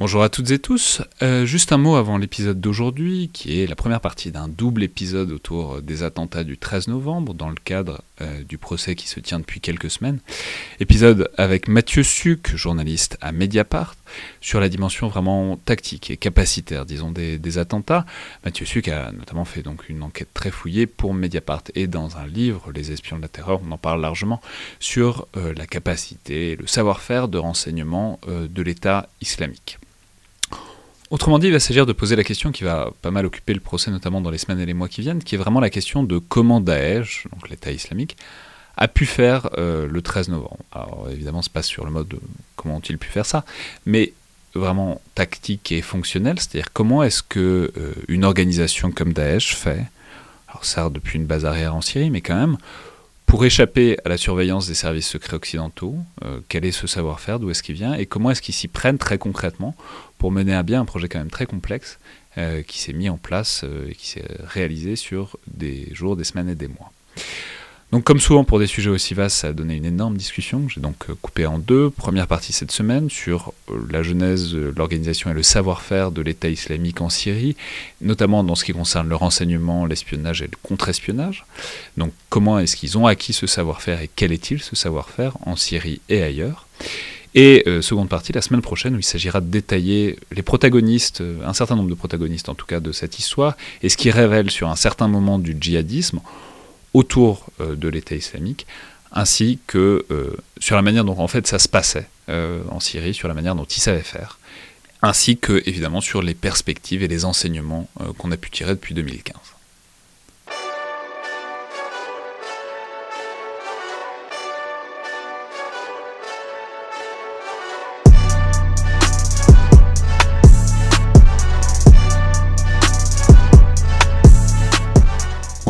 Bonjour à toutes et tous. Euh, juste un mot avant l'épisode d'aujourd'hui, qui est la première partie d'un double épisode autour des attentats du 13 novembre, dans le cadre euh, du procès qui se tient depuis quelques semaines. Épisode avec Mathieu Suc, journaliste à Mediapart, sur la dimension vraiment tactique et capacitaire, disons, des, attentats. Mathieu Suc a notamment fait donc une enquête très fouillée pour Mediapart et dans un livre, Les espions de la terreur, on en parle largement, sur euh, la capacité, le savoir-faire de renseignement de l'État islamique. Autrement dit, il va s'agir de poser la question qui va pas mal occuper le procès, notamment dans les semaines et les mois qui viennent, qui est vraiment la question de comment Daesh, donc l'État islamique, a pu faire euh, le 13 novembre. Alors évidemment, c'est pas sur le mode de comment ont-ils pu faire ça, mais vraiment tactique et fonctionnel, c'est-à-dire comment est-ce que euh, une organisation comme Daesh fait, alors certes depuis une base arrière en Syrie, mais quand même, pour échapper à la surveillance des services secrets occidentaux, euh, quel est ce savoir-faire, d'où est-ce qu'il vient, et comment est-ce qu'ils s'y prennent très concrètement pour mener à bien un projet quand même très complexe euh, qui s'est mis en place euh, et qui s'est réalisé sur des jours, des semaines et des mois? Donc comme souvent pour des sujets aussi vastes, ça a donné une énorme discussion. J'ai donc euh, coupé en deux. Première partie cette semaine sur euh, la genèse, l'organisation et le savoir-faire de l'État islamique en Syrie, notamment dans ce qui concerne le renseignement, l'espionnage et le contre-espionnage. Donc comment est-ce qu'ils ont acquis ce savoir-faire et quel est-il ce savoir-faire en Syrie et ailleurs? Et euh, seconde partie, la semaine prochaine, où il s'agira de détailler les protagonistes, un certain nombre de protagonistes en tout cas de cette histoire, et ce qui révèle sur un certain moment du djihadisme, autour euh, de l'État islamique, ainsi que euh, sur la manière dont en fait ça se passait euh, en Syrie, sur la manière dont ils savaient faire, ainsi que évidemment sur les perspectives et les enseignements qu'on a pu tirer depuis 2015.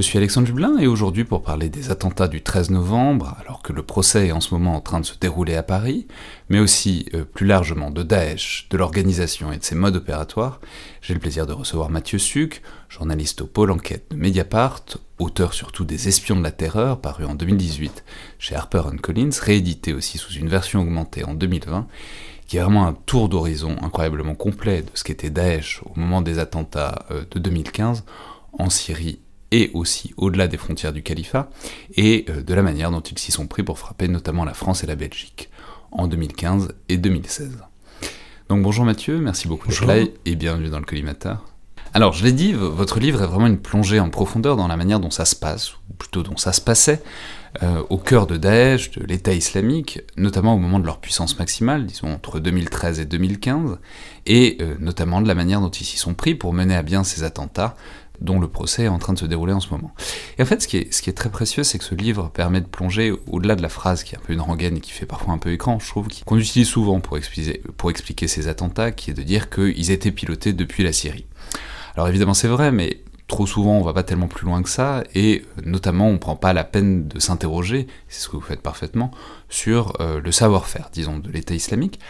Je suis Alexandre Jublin et aujourd'hui pour parler des attentats du 13 novembre, alors que le procès est en ce moment en train de se dérouler à Paris, mais aussi euh, plus largement de Daesh, de l'organisation et de ses modes opératoires, j'ai le plaisir de recevoir Mathieu Suc, journaliste au pôle enquête de Mediapart, auteur surtout des Espions de la Terreur, paru en 2018 chez Harper Collins, réédité aussi sous une version augmentée en 2020, qui est vraiment un tour d'horizon incroyablement complet de ce qu'était Daesh au moment des attentats euh, de 2015 en Syrie et aussi au-delà des frontières du califat, et euh, de la manière dont ils s'y sont pris pour frapper notamment la France et la Belgique en 2015 et 2016. Donc bonjour Mathieu, merci beaucoup d'être là et bienvenue dans le collimateur. Alors je l'ai dit, votre livre est vraiment une plongée en profondeur dans la manière dont ça se passe, ou plutôt dont ça se passait, euh, au cœur de Daesh, de l'État islamique, notamment au moment de leur puissance maximale, disons entre 2013 et 2015, et euh, notamment de la manière dont ils s'y sont pris pour mener à bien ces attentats dont le procès est en train de se dérouler en ce moment. Et en fait, ce qui est, très précieux, c'est que ce livre permet de plonger au-delà de la phrase qui est un peu une rengaine et qui fait parfois un peu écran, je trouve, qu'on utilise souvent pour expliquer, ces attentats, qui est de dire qu'ils étaient pilotés depuis la Syrie. Alors évidemment, c'est vrai, mais trop souvent on va pas tellement plus loin que ça, et notamment on prend pas la peine de s'interroger, c'est ce que vous faites parfaitement, sur euh, le savoir-faire, disons, de l'État islamique,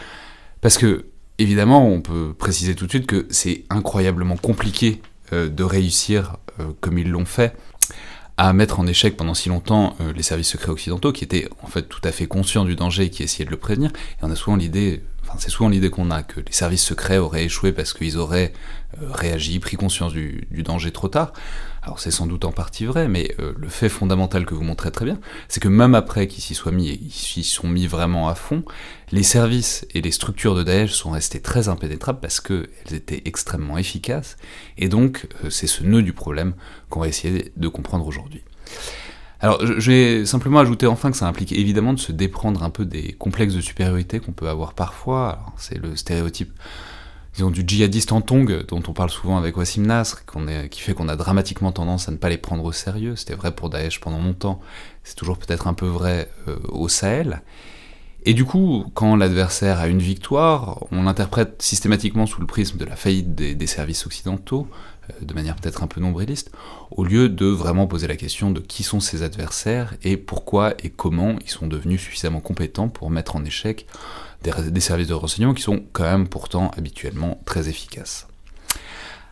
parce que évidemment on peut préciser tout de suite que c'est incroyablement compliqué de réussir, euh, comme ils l'ont fait, à mettre en échec pendant si longtemps euh, les services secrets occidentaux, qui étaient en fait tout à fait conscients du danger et qui essayaient de le prévenir. Et on a souvent l'idée, enfin c'est souvent l'idée qu'on a, que les services secrets auraient échoué parce qu'ils auraient réagi, pris conscience du, du, danger trop tard. Alors c'est sans doute en partie vrai, mais le fait fondamental que vous montrez très bien, c'est que même après qu'ils s'y soient mis, et ils s'y sont mis vraiment à fond, les services et les structures de Daesh sont restés très impénétrables parce qu'elles étaient extrêmement efficaces, et donc euh, c'est ce nœud du problème qu'on va essayer de comprendre aujourd'hui. Alors, je vais simplement ajouter enfin que ça implique évidemment de se déprendre un peu des complexes de supériorité qu'on peut avoir parfois. C'est le stéréotype, disons, du djihadiste en tong, dont on parle souvent avec Wassim Nasr, qui fait qu'on a dramatiquement tendance à ne pas les prendre au sérieux. C'était vrai pour Daesh pendant longtemps, c'est toujours peut-être un peu vrai euh, au Sahel. Et du coup, quand l'adversaire a une victoire, on l'interprète systématiquement sous le prisme de la faillite des, services occidentaux, euh, de manière peut-être un peu nombriliste, au lieu de vraiment poser la question de qui sont ses adversaires et pourquoi et comment ils sont devenus suffisamment compétents pour mettre en échec des, services de renseignement qui sont quand même pourtant habituellement très efficaces.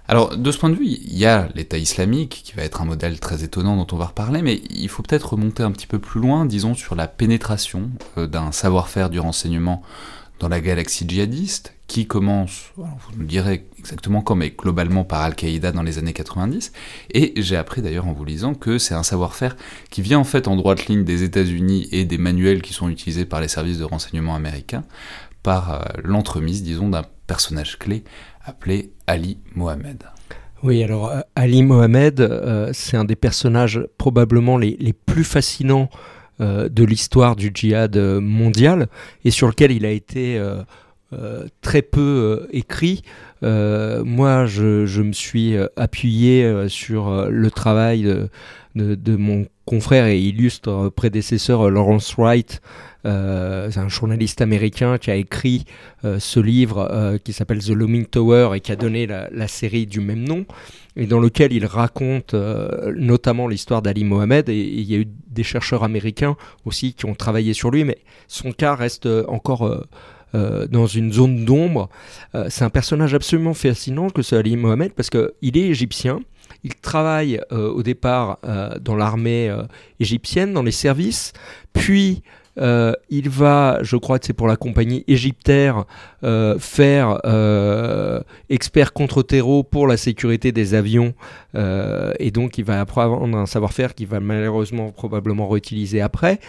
Alors, de ce point de vue, il y a l'État islamique, qui va être un modèle très étonnant dont on va reparler, mais il faut peut-être remonter un petit peu plus loin, disons, sur la pénétration euh, d'un savoir-faire du renseignement dans la galaxie djihadiste, qui commence, vous nous direz exactement quand, mais globalement par Al-Qaïda dans les années 90. Et j'ai appris d'ailleurs en vous lisant que c'est un savoir-faire qui vient en fait en droite ligne des États-Unis et des manuels qui sont utilisés par les services de renseignement américains, par euh, l'entremise, disons, d'un personnage clé appelé Ali Mohamed. Oui, alors euh, Ali Mohamed, euh, c'est un des personnages probablement les, les plus fascinants de l'histoire du djihad mondial et sur lequel il a été euh, très peu euh, écrit. Euh, moi, je, me suis appuyé sur le travail de, mon confrère et illustre prédécesseur Lawrence Wright, un journaliste américain qui a écrit ce livre qui s'appelle The Looming Tower et qui a donné la, série du même nom, et dans lequel il raconte notamment l'histoire d'Ali Mohamed. Et il y a eu des chercheurs américains aussi qui ont travaillé sur lui, mais son cas reste encore euh, dans une zone d'ombre. Euh, c'est un personnage absolument fascinant que ce Ali Mohamed parce qu'il est égyptien. Il travaille euh, au départ dans l'armée égyptienne, dans les services, puis il va, je crois que c'est pour la compagnie égyptaire, faire expert contre-terreau pour la sécurité des avions. et donc, il va apprendre un savoir-faire qu'il va malheureusement probablement réutiliser après.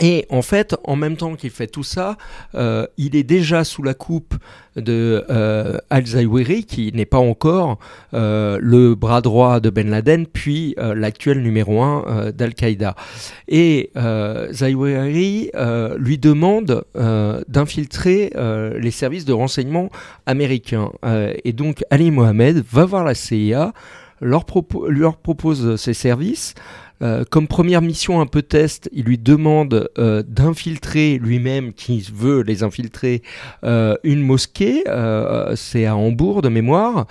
Et en fait, en même temps qu'il fait tout ça, euh, il est déjà sous la coupe de euh, Al-Zawahiri, qui n'est pas encore euh, le bras droit de Ben Laden, puis l'actuel numéro un d'Al-Qaïda. Et Zawahiri lui demande d'infiltrer les services de renseignement américains. et donc Ali Mohamed va voir la CIA, leur, leur propose ses services. Euh, comme première mission un peu test, il lui demande euh, d'infiltrer lui-même, qui veut les infiltrer, euh, une mosquée, c'est à Hambourg de mémoire.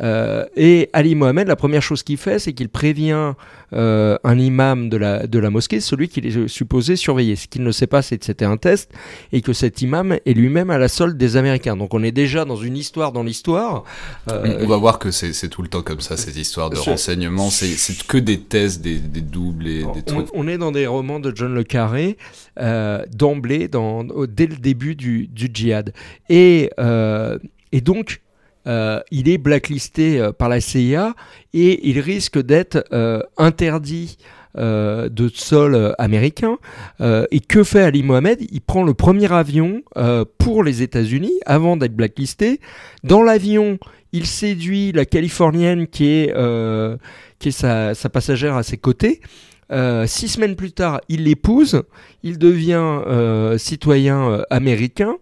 Euh, et Ali Mohamed, la première chose qu'il fait, c'est qu'il prévient euh, un imam de la, de la mosquée, celui qu'il est supposé surveiller. Ce qu'il ne sait pas, c'est que c'était un test et que cet imam est lui-même à la solde des Américains. Donc on est déjà dans une histoire dans l'histoire. Euh, on va voir que c'est tout le temps comme ça, cette histoire de renseignement. C'est que des tests, des, des doubles et des trucs. On, est dans des romans de John Le Carré d'emblée, dès le début du, du djihad. Et, et donc, euh, il est blacklisté euh, par la CIA et il risque d'être euh, interdit de sol américain. et que fait Ali Mohamed? Il prend le premier avion pour les États-Unis avant d'être blacklisté. Dans l'avion, il séduit la Californienne qui est, sa, passagère à ses côtés. six semaines plus tard, il l'épouse, il devient citoyen américain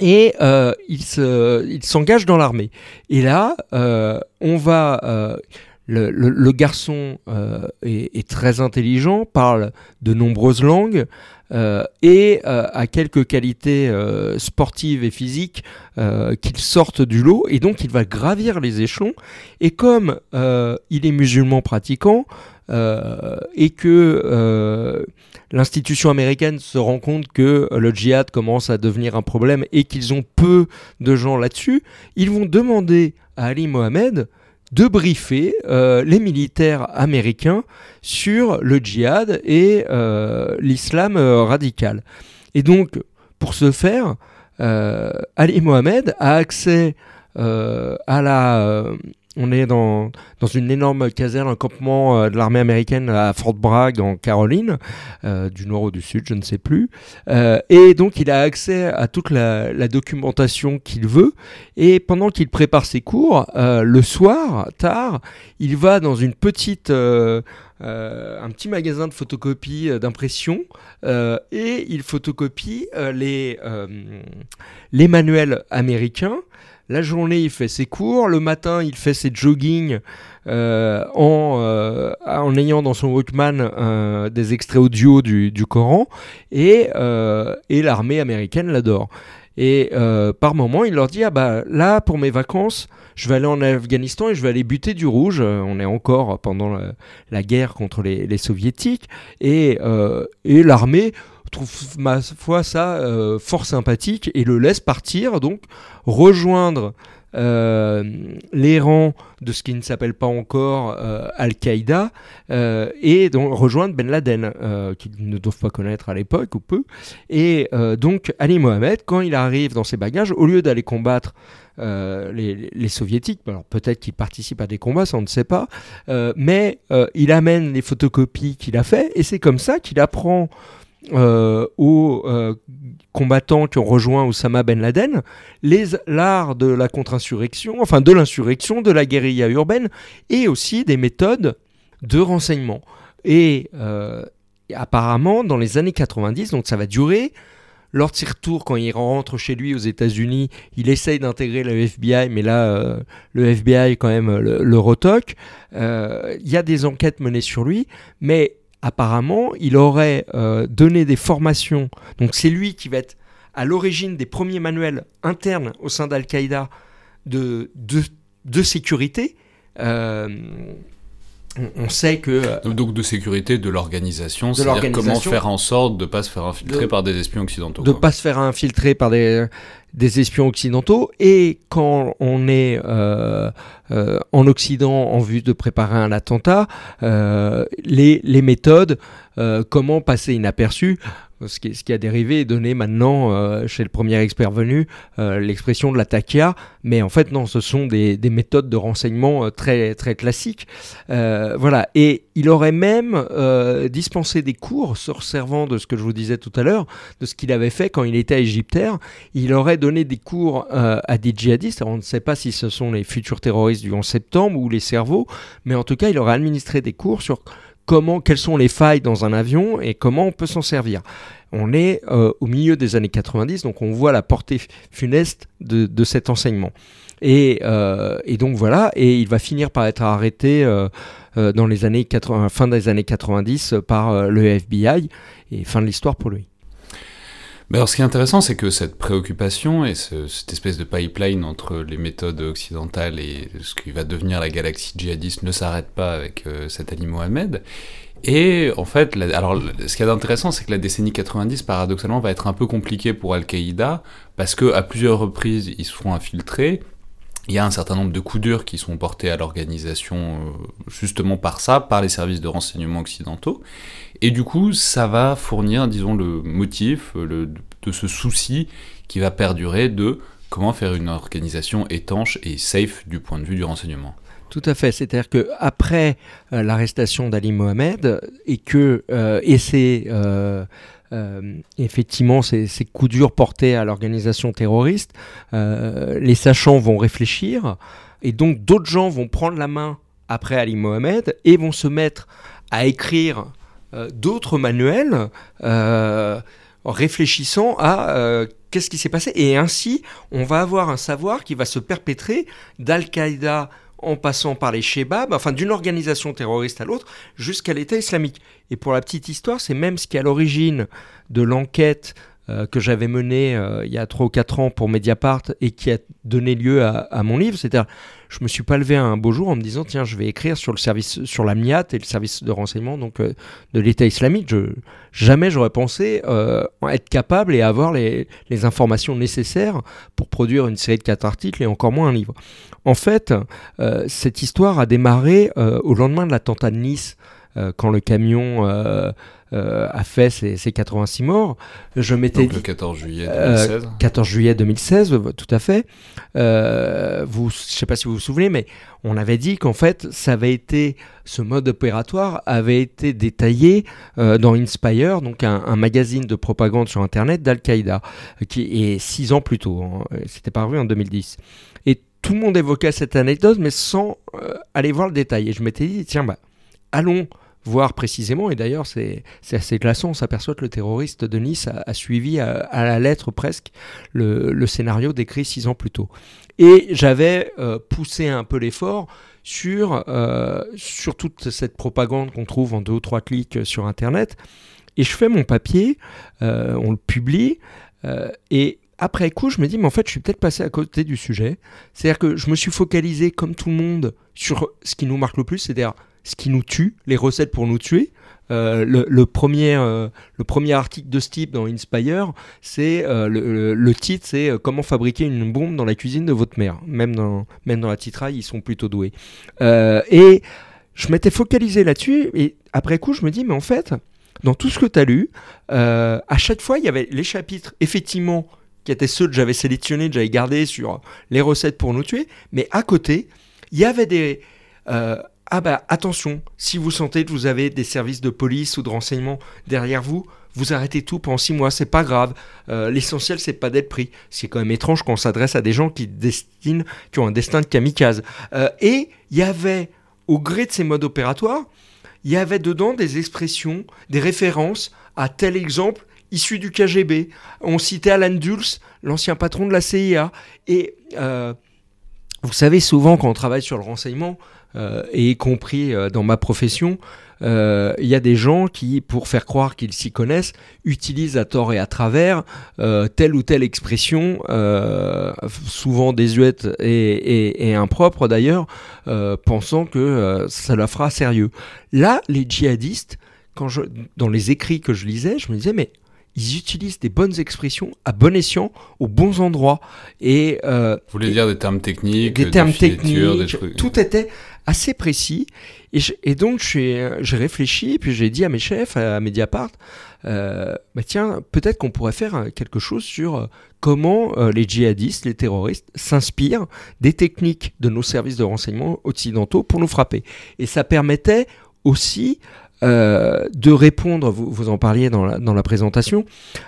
et euh, il s'engage dans l'armée. Et là, euh, on va. Euh, le, garçon euh, est, très intelligent, parle de nombreuses langues euh, et a quelques qualités sportives et physiques qu'il sortent du lot. Et donc, il va gravir les échelons. Et comme il est musulman pratiquant, euh, et que euh, l'institution américaine se rend compte que le djihad commence à devenir un problème et qu'ils ont peu de gens là-dessus, ils vont demander à Ali Mohamed de briefer euh, les militaires américains sur le djihad et l'islam radical. Et donc, pour ce faire, Ali Mohamed a accès à la on est dans, une énorme caserne, un campement euh, de l'armée américaine à Fort Bragg en Caroline, euh, du nord ou du sud, je ne sais plus. Euh, et donc il a accès à toute la, documentation qu'il veut. Et pendant qu'il prépare ses cours, le soir, tard, il va dans une petite... un petit magasin de photocopie d'impression et il photocopie les manuels américains la journée, il fait ses cours. Le matin, il fait ses jogging euh, en, euh, en ayant dans son Walkman euh, des extraits audio du, Coran. Et, l'armée américaine l'adore. Et par moment, il leur dit Ah bah là, pour mes vacances, je vais aller en Afghanistan et je vais aller buter du rouge. on est encore pendant la, guerre contre les, soviétiques. Et l'armée trouve ma foi ça euh, fort sympathique et le laisse partir, donc rejoindre les rangs de ce qui ne s'appelle pas encore Al-Qaïda et donc rejoindre Ben Laden, qu'ils ne doivent pas connaître à l'époque ou peu. Et donc Ali Mohamed, quand il arrive dans ses bagages, au lieu d'aller combattre euh, les, soviétiques. Alors peut-être qu'il participe à des combats, ça on ne sait pas. Euh, mais euh, il amène les photocopies qu'il a fait et c'est comme ça qu'il apprend aux combattants qui ont rejoint Osama Ben Laden l'art de la contre-insurrection, enfin de l'insurrection, de la guérilla urbaine et aussi des méthodes de renseignement. Et apparemment, dans les années 90, donc ça va durer lors de ses retours, quand il rentre chez lui aux États-Unis, il essaye d'intégrer le FBI, mais là, euh, le FBI quand même le, le. Euh, il y a des enquêtes menées sur lui, mais apparemment, il aurait euh, donné des formations. Donc c'est lui qui va être à l'origine des premiers manuels internes au sein d'Al-Qaïda de, sécurité on sait que... Euh, donc de sécurité de l'organisation, c'est-à-dire comment faire en sorte de ne pas se faire infiltrer par des espions occidentaux. De ne pas se faire infiltrer par des, des espions occidentaux. Et quand on est euh, euh, en Occident en vue de préparer un attentat, les, les, méthodes, comment passer inaperçu, ce qui, ce qui, a dérivé et donné maintenant euh, chez le premier expert venu euh, l'expression de la taquia, mais en fait non, ce sont des, des méthodes de renseignement euh, très très classiques. voilà, et il aurait même dispensé des cours, se servant de ce que je vous disais tout à l'heure, de ce qu'il avait fait quand il était Égyptaire. Il aurait donné des cours à des djihadistes. on ne sait pas si ce sont les futurs terroristes du 11 septembre ou les cerveaux, mais en tout cas, il aurait administré des cours sur comment, quelles sont les failles dans un avion et comment on peut s'en servir. On est euh, au milieu des années 90, donc on voit la portée funeste de, cet enseignement. Euh, et, donc voilà, et il va finir par être arrêté euh, dans les années 80, fin des années 90 par le FBI, et fin de l'histoire pour lui. Mais alors, ce qui est intéressant, c'est que cette préoccupation et cette espèce de pipeline entre les méthodes occidentales et ce qui va devenir la galaxie djihadiste ne s'arrête pas avec euh, cet Ali Mohamed. Et en fait, alors, ce qui est intéressant, c'est que la décennie 90, paradoxalement, va être un peu compliquée pour Al-Qaïda, parce que à plusieurs reprises, ils seront infiltrés, il y a un certain nombre de coups durs qui sont portés à l'organisation euh, justement par ça, par les services de renseignement occidentaux. Et du coup, ça va fournir, disons, le motif le, de ce souci qui va perdurer de comment faire une organisation étanche et safe du point de vue du renseignement. Tout à fait. C'est-à-dire que après euh, l'arrestation d'Ali Mohamed et que euh, et c'est euh, effectivement ces, coups durs portés à l'organisation terroriste, les sachants vont réfléchir et donc d'autres gens vont prendre la main après Ali Mohamed et vont se mettre à écrire euh, d'autres manuels euh, réfléchissant à euh, qu'est-ce qui s'est passé. Et ainsi, on va avoir un savoir qui va se perpétrer d'Al-Qaïda en passant par les Shebab, enfin d'une organisation terroriste à l'autre, jusqu'à l'État islamique. Et pour la petite histoire, c'est même ce qui est à l'origine de l'enquête que j'avais menée il y a 3 ou 4 ans pour Mediapart et qui a donné lieu à, mon livre. C'est-à-dire je me suis pas levé un beau jour en me disant tiens je vais écrire sur le service sur la MIAT et le service de renseignement donc euh, de l'État islamique je, jamais j'aurais pensé euh, être capable et avoir les, les, informations nécessaires pour produire une série de quatre articles et encore moins un livre en fait euh, cette histoire a démarré au lendemain de l'attentat de Nice quand le camion euh, a fait ces, 86 morts. Je m'étais le 14 juillet 2016. 14 juillet 2016, tout à fait. Euh, vous, je ne sais pas si vous vous souvenez, mais on avait dit qu'en fait, ça avait été, ce mode opératoire avait été détaillé euh, dans Inspire, donc un, magazine de propagande sur Internet d'Al-Qaïda, qui est six ans plus tôt. Hein. C'était paru en 2010. Et tout le monde évoquait cette anecdote, mais sans aller voir le détail. Et je m'étais dit, tiens, bah, allons voir précisément. Et d'ailleurs, c'est assez glaçant. On s'aperçoit que le terroriste de Nice a, suivi à, la lettre presque le, scénario décrit six ans plus tôt. Et j'avais euh, poussé un peu l'effort sur, euh, sur toute cette propagande qu'on trouve en deux ou trois clics sur Internet. Et je fais mon papier, euh, on le publie, et après coup, je me dis, mais en fait, je suis peut-être passé à côté du sujet. C'est-à-dire que je me suis focalisé, comme tout le monde, sur ce qui nous marque le plus, c'est-à-dire ce qui nous tue, les recettes pour nous tuer. le, premier, le premier article de Steve dans Inspire, c'est le, titre, c'est comment fabriquer une bombe dans la cuisine de votre mère. Même dans, même dans la titraille, ils sont plutôt doués. et je m'étais focalisé là-dessus, et après coup, je me dis, mais en fait, dans tout ce que tu as lu, à chaque fois, il y avait les chapitres, effectivement, qui étaient ceux que j'avais sélectionnés, que j'avais gardés sur les recettes pour nous tuer. Mais à côté, il y avait des... Ah bah attention, si vous sentez que vous avez des services de police ou de renseignement derrière vous, vous arrêtez tout pendant six mois, c'est pas grave. Euh, l'essentiel, c'est pas d'être pris. C'est quand même étrange qu'on s'adresse à des gens qui, destinent, qui ont un destin de kamikaze. Euh, et il y avait, au gré de ces modes opératoires, il y avait dedans des expressions, des références à tel exemple issu du KGB. On citait Alan Dulles, l'ancien patron de la CIA. Et euh, vous savez, souvent, quand on travaille sur le renseignement, et y compris euh, dans ma profession, il y a des gens qui, pour faire croire qu'ils s'y connaissent, utilisent à tort et à travers telle ou telle expression, souvent désuète et, et, impropre d'ailleurs, pensant que ça la fera sérieux. Là, les djihadistes, quand je, dans les écrits que je lisais, je me disais, mais ils utilisent des bonnes expressions à bon escient, aux bons endroits. Et, euh, Vous voulez dire des termes techniques Des termes techniques, tout était assez précis. Et, donc j'ai réfléchi, puis j'ai dit à mes chefs, à Mediapart, euh, bah tiens, peut-être qu'on pourrait faire quelque chose sur euh, comment euh, les djihadistes, les terroristes s'inspirent des techniques de nos services de renseignement occidentaux pour nous frapper. Et ça permettait aussi euh, de répondre, vous, vous, en parliez dans la, dans la présentation,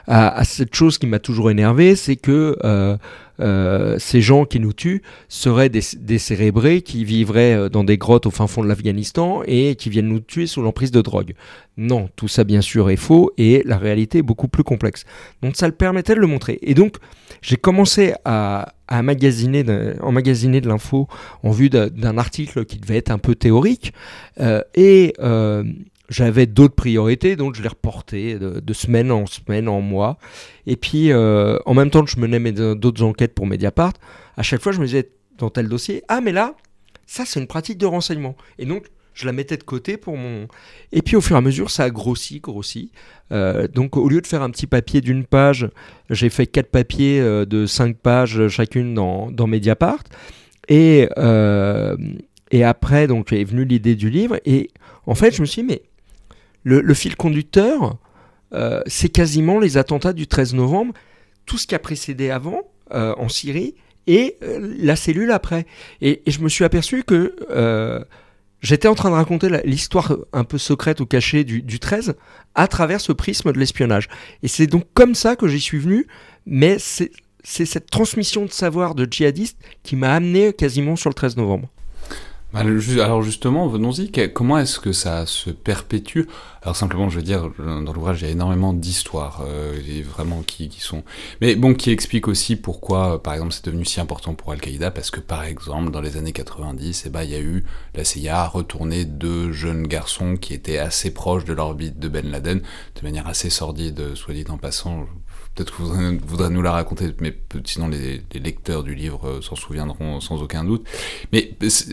à, cette chose qui m'a toujours énervé, c'est que euh, euh, ces gens qui nous tuent seraient des, cérébrés qui vivraient dans des grottes au fin fond de l'Afghanistan et qui viennent nous tuer sous l'emprise de drogue. Non, tout ça bien sûr est faux et la réalité est beaucoup plus complexe. Donc ça le permettait de le montrer. Et donc j'ai commencé à, magasiner emmagasiner de l'info en vue d'un article qui devait être un peu théorique et j'avais d'autres priorités, donc je les reportais de, semaine en semaine, en mois. Et puis, euh, en même temps que je menais d'autres enquêtes pour Mediapart, à chaque fois, je me disais dans tel dossier, ah mais là, ça c'est une pratique de renseignement. Et donc, je la mettais de côté pour mon... Et puis au fur et à mesure, ça a grossi, grossi. Euh, donc au lieu de faire un petit papier d'une page, j'ai fait quatre papiers euh, de cinq pages chacune dans, Mediapart. Et, et après, donc, est venue l'idée du livre. Et en fait, je me suis dit, mais le, fil conducteur, euh, c'est quasiment les attentats du 13 novembre, tout ce qui a précédé avant euh, en Syrie et euh, la cellule après. Et, je me suis aperçu que j'étais en train de raconter l'histoire un peu secrète ou cachée du, du 13 à travers ce prisme de l'espionnage. Et c'est donc comme ça que j'y suis venu, mais c'est cette transmission de savoir de djihadistes qui m'a amené quasiment sur le 13 novembre. Bah, alors justement, venons-y, comment est-ce que ça se perpétue? Alors simplement, je veux dire, dans l'ouvrage, il y a énormément d'histoires, euh, vraiment qui, sont... Mais bon, qui expliquent aussi pourquoi, par exemple, c'est devenu si important pour Al-Qaïda, parce que par exemple, dans les années 90, eh ben, il y a eu, la CIA a retourné deux jeunes garçons qui étaient assez proches de l'orbite de Ben Laden, de manière assez sordide, soit dit en passant, Peut-être que vous voudrez nous la raconter, mais sinon les, lecteurs du livre euh, s'en souviendront sans aucun doute. Mais,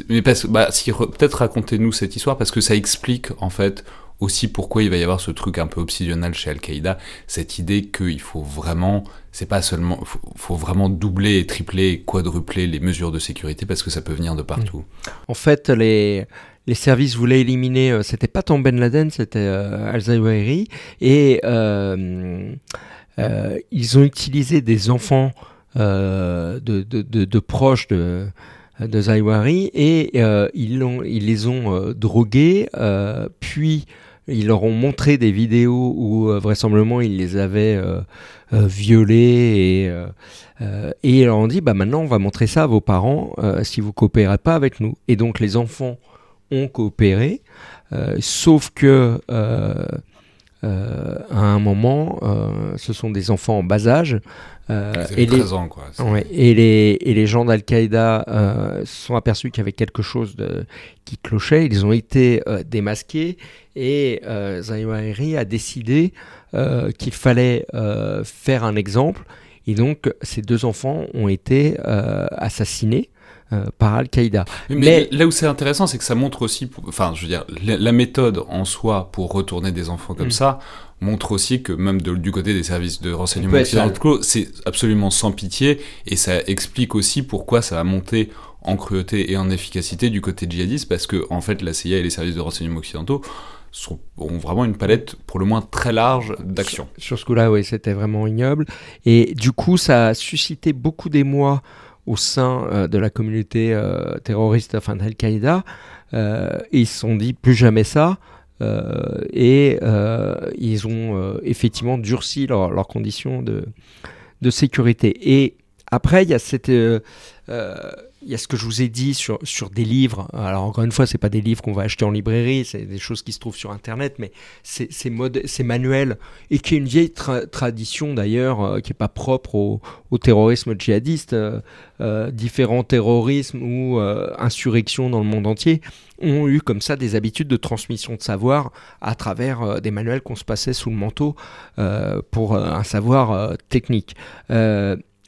mais bah, si, peut-être racontez-nous cette histoire parce que ça explique en fait aussi pourquoi il va y avoir ce truc un peu obsidional chez Al-Qaïda, cette idée qu'il faut vraiment, c'est pas seulement, faut, faut, vraiment doubler, tripler, quadrupler les mesures de sécurité parce que ça peut venir de partout. En fait, les les services voulaient éliminer, euh, c'était pas tant Ben Laden, c'était euh, Al-Zawahiri, et euh, euh, ils ont utilisé des enfants euh, de, proches de, Zaiwari et euh, ils, les ont drogués, puis ils leur ont montré des vidéos où vraisemblablement ils les avaient violés et, et ils leur ont dit bah maintenant on va montrer ça à vos parents si vous coopérez pas avec nous. Et donc les enfants ont coopéré, sauf que euh, à un moment, euh, ce sont des enfants en bas âge. Euh, et, les, ans, quoi. et, les, et les gens d'Al-Qaïda se sont aperçus qu'il y avait quelque chose de, qui clochait. Ils ont été démasqués et Zawahiri a décidé qu'il fallait faire un exemple. Et donc, ces deux enfants ont été assassinés par Al-Qaïda. Mais, là où c'est intéressant, c'est que ça montre aussi, enfin, je veux dire, la, méthode en soi pour retourner des enfants comme mm. ça montre aussi que même du côté des services de renseignement occidentaux, c'est absolument sans pitié et ça explique aussi pourquoi ça a monté en cruauté et en efficacité du côté djihadiste parce que en fait la CIA et les services de renseignement occidentaux ont vraiment une palette pour le moins très large d'actions. Sur, ce coup-là, oui, c'était vraiment ignoble. Et du coup, ça a suscité beaucoup d'émoi au sein euh, de la communauté euh, terroriste, enfin d'Al-Qaïda. Euh, ils se sont dit plus jamais ça. et ils ont effectivement durci leurs conditions de, de sécurité. Et après, il y a cette il y a ce que je vous ai dit sur, sur des livres. Alors encore une fois, c'est pas des livres qu'on va acheter en librairie, c'est des choses qui se trouvent sur Internet, mais c'est c'est manuels et qui est une vieille tradition d'ailleurs, euh, qui est pas propre au, terrorisme djihadiste. Euh, euh différents terrorismes ou insurrections dans le monde entier ont eu comme ça des habitudes de transmission de savoir à travers des manuels qu'on se passait sous le manteau pour un savoir technique.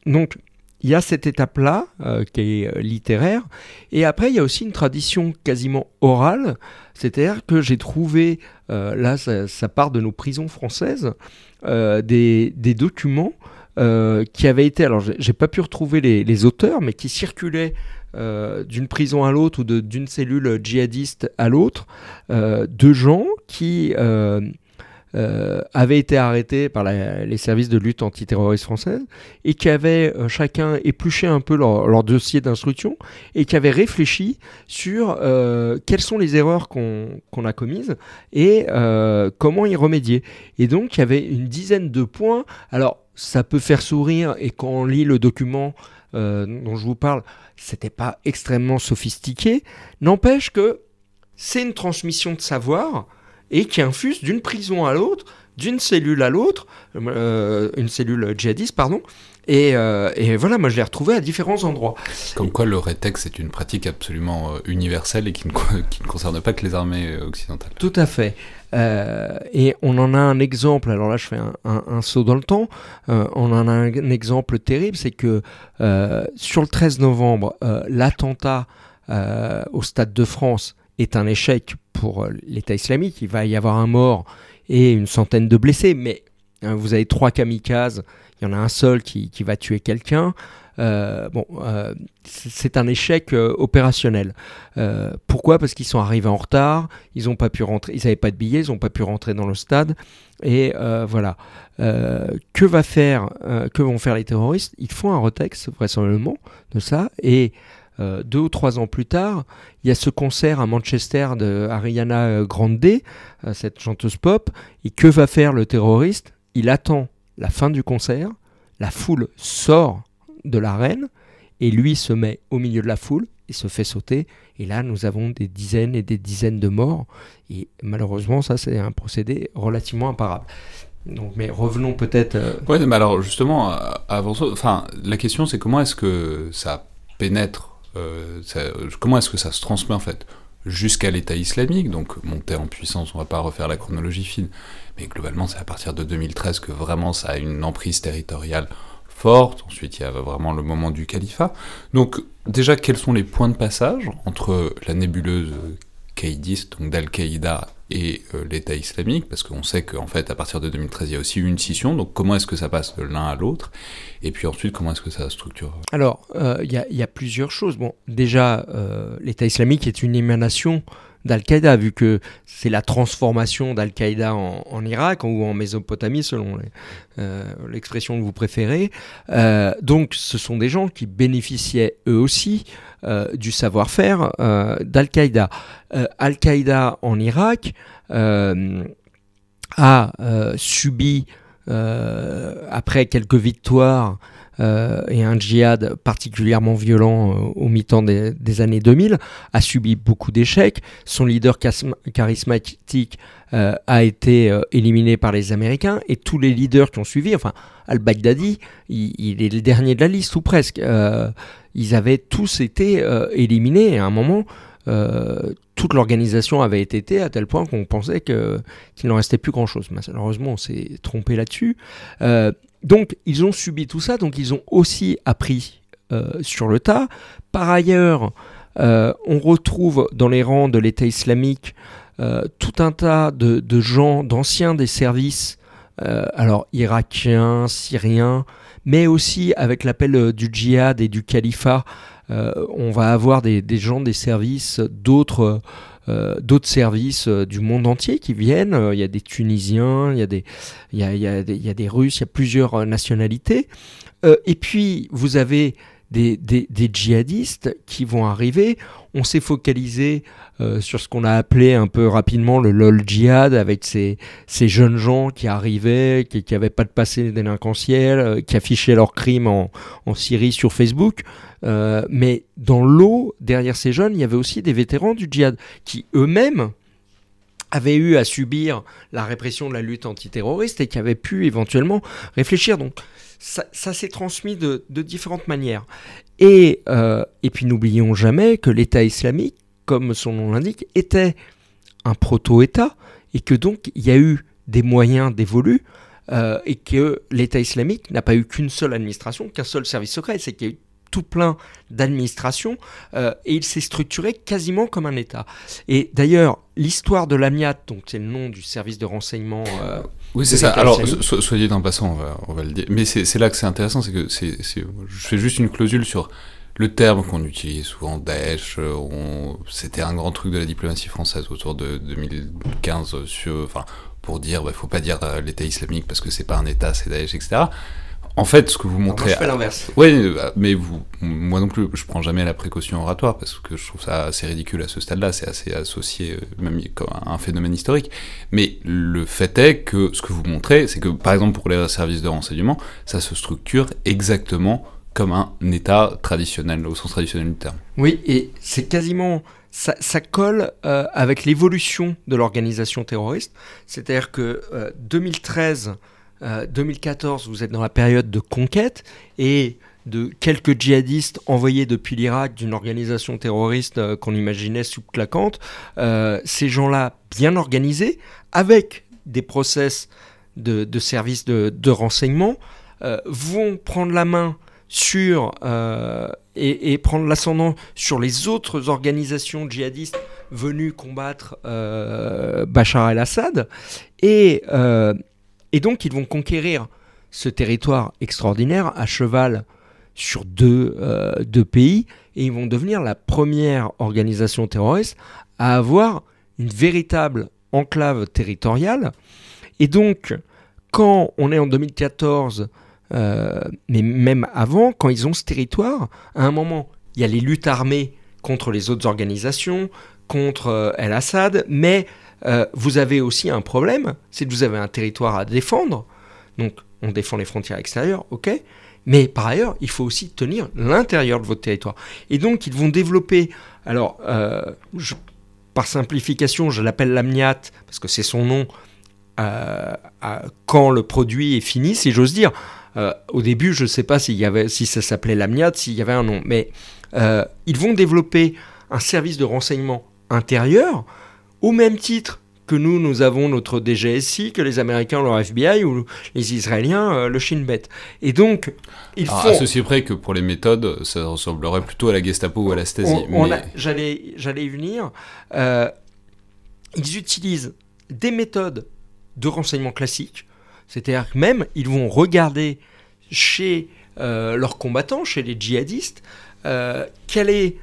donc il y a cette étape-là euh, qui est euh, littéraire, et après il y a aussi une tradition quasiment orale, c'est-à-dire que j'ai trouvé, euh, là ça, part de nos prisons françaises, des, documents qui avaient été, alors j'ai pas pu retrouver les, les, auteurs, mais qui circulaient d'une prison à l'autre ou d'une cellule djihadiste à l'autre, de gens qui euh, avaient été arrêtés par les services de lutte antiterroriste française et qui avaient euh, chacun épluché un peu leur, dossier d'instruction et qui avaient réfléchi sur euh, quelles sont les erreurs qu'on a commises et comment y remédier. Et donc il y avait une dizaine de points. Alors ça peut faire sourire et quand on lit le document dont je vous parle, c'était pas extrêmement sophistiqué. N'empêche que c'est une transmission de savoir et qui infuse d'une prison à l'autre, d'une cellule à l'autre, euh, une cellule djihadiste, pardon. Euh, et, voilà, moi je l'ai retrouvé à différents endroits. Comme quoi le rétex est une pratique absolument euh, universelle et qui ne, qui ne, concerne pas que les armées occidentales. Tout à fait. et on en a un exemple, alors là je fais un, saut dans le temps, on en a un, exemple terrible, c'est que sur le 13 novembre, l'attentat au Stade de France est un échec pour euh, l'État islamique. Il va y avoir un mort et une centaine de blessés, mais hein, vous avez trois kamikazes, il y en a un seul qui, qui va tuer quelqu'un. Euh, bon, euh, c'est un échec opérationnel. pourquoi? Parce qu'ils sont arrivés en retard, ils pas pu rentrer, ils n'avaient pas de billets, ils n'ont pas pu rentrer dans le stade. Et voilà. que va faire, que vont faire les terroristes? Ils font un retex vraisemblablement de ça et euh, deux ou trois ans plus tard, il y a ce concert à Manchester de Ariana euh, Grande, euh, cette chanteuse pop. Et que va faire le terroriste? Il attend la fin du concert, la foule sort de l'arène, et lui se met au milieu de la foule et se fait sauter. Et là, nous avons des dizaines et des dizaines de morts. Et malheureusement, ça, c'est un procédé relativement imparable. Donc, mais revenons peut-être. Oui, mais alors justement, avant ça, enfin, la question c'est comment est-ce que ça pénètre euh, comment est-ce que ça se transmet en fait? Jusqu'à l'État islamique, donc monter en puissance, on va pas refaire la chronologie fine, mais globalement c'est à partir de 2013 que vraiment ça a une emprise territoriale forte, ensuite il y a vraiment le moment du califat. Donc déjà quels sont les points de passage entre la nébuleuse caïdiste, donc d'Al-Qaïda et euh, l'État islamique, parce qu'on sait qu'en fait, à partir de 2013, il y a aussi une scission, donc comment est-ce que ça passe de l'un à l'autre? Et puis ensuite, comment est-ce que ça structure? Alors, euh, il y, a plusieurs choses. Bon, déjà, euh, l'État islamique est une émanation d'Al-Qaïda, vu que c'est la transformation d'Al-Qaïda en, Irak ou en Mésopotamie, selon l'expression que vous préférez. donc, ce sont des gens qui bénéficiaient eux aussi du savoir-faire euh, d'Al-Qaïda. Euh, Al-Qaïda en Irak a subi, après quelques victoires, et un djihad particulièrement violent au mi-temps des, années 2000, a subi beaucoup d'échecs. Son leader charismatique a été éliminé par les Américains et tous les leaders qui ont suivi, enfin al-Baghdadi, il, est le dernier de la liste ou presque ils avaient tous été euh, éliminés. À un moment, euh, toute l'organisation avait été été à tel point qu'on pensait qu'il n'en restait plus grand-chose. Malheureusement, on s'est trompé là-dessus. Euh, donc, ils ont subi tout ça, donc ils ont aussi appris sur le tas. Par ailleurs, on retrouve dans les rangs de l'État islamique tout un tas de, de gens, d'anciens des services, alors irakiens, syriens, mais aussi avec l'appel du djihad et du califat, on va avoir des, gens des services d'autres euh, services euh, du monde entier qui viennent. Euh, il y a des Tunisiens, il y a des, il y a, des, il y a des Russes, il y a plusieurs nationalités. et puis, vous avez des, djihadistes qui vont arriver. On s'est focalisé euh, sur ce qu'on a appelé un peu rapidement le LOL djihad, avec ces, jeunes gens qui arrivaient, qui n'avaient pas de passé délinquentiel, euh, qui affichaient leurs crimes en, en Syrie sur Facebook. Euh, mais dans l'eau, derrière ces jeunes, il y avait aussi des vétérans du djihad qui eux-mêmes avaient eu à subir la répression de la lutte antiterroriste et qui avaient pu éventuellement réfléchir. Donc ça, s'est transmis de, différentes manières. Et, euh, et puis n'oublions jamais que l'État islamique, comme son nom l'indique, était un proto-État et que donc il y a eu des moyens dévolus euh, et que l'État islamique n'a pas eu qu'une seule administration, qu'un seul service secret, c'est qu'il tout plein d'administrations euh, et il s'est structuré quasiment comme un État. Et d'ailleurs, l'histoire de l'AMIAT, donc c'est le nom du service de renseignement. Euh, oui, c'est ça. Alors, soyez d'un passant, on va, on va le dire. Mais c'est là que c'est intéressant, c'est que c'est, je fais juste une clausule sur le terme qu'on utilise souvent, Daesh, euh, c'était un grand truc de la diplomatie française autour de 2015, sur, enfin, pour dire, il bah, ne faut pas dire l'État islamique parce que c'est pas un État, c'est Daesh, etc. En fait, ce que vous montrez. moi, je fais l'inverse. Oui, euh, mais vous, moi non plus, je prends jamais la précaution oratoire parce que je trouve ça assez ridicule à ce stade-là. C'est assez associé euh, même comme un phénomène historique. Mais le fait est que ce que vous montrez, c'est que par exemple pour les services de renseignement, ça se structure exactement comme un État traditionnel, au sens traditionnel du terme. Oui, et c'est quasiment ça, ça, colle euh, avec l'évolution de l'organisation terroriste. C'est-à-dire que 2013 2014, euh, vous êtes dans la période de conquête et de quelques djihadistes envoyés depuis l'Irak d'une organisation terroriste euh, qu'on imaginait sous-claquante. Euh, ces gens-là, bien organisés, avec des process de, services de, renseignement, vont prendre la main sur et, et, prendre l'ascendant sur les autres organisations djihadistes venues combattre Bachar el-Assad et et donc ils vont conquérir ce territoire extraordinaire à cheval sur deux, euh, deux, pays et ils vont devenir la première organisation terroriste à avoir une véritable enclave territoriale. Et donc, quand on est en 2014, euh, mais même avant, quand ils ont ce territoire, à un moment, il y a les luttes armées contre les autres organisations, contre euh, El-Assad, mais euh, vous avez aussi un problème, c'est que vous avez un territoire à défendre. Donc, on défend les frontières extérieures, ok. Mais par ailleurs, il faut aussi tenir l'intérieur de votre territoire. Et donc, ils vont développer. Alors, euh, par simplification, je l'appelle l'amniat parce que c'est son nom. Euh, quand le produit est fini, si j'ose dire. au début, je ne sais pas si ça s'appelait l'amniat, s'il y avait un nom. Mais ils vont développer un service de renseignement intérieur au même titre que nous, nous avons notre DGSI, que les Américains leur FBI ou les Israéliens euh, le Shin Bet. Et donc, il faut... À ceci près que pour les méthodes, ça ressemblerait plutôt à la Gestapo ou à la Stasi. J'allais y venir. Euh, ils utilisent des méthodes de renseignement classiques, c'est-à-dire que même ils vont regarder chez euh, leurs combattants, chez les djihadistes, quel est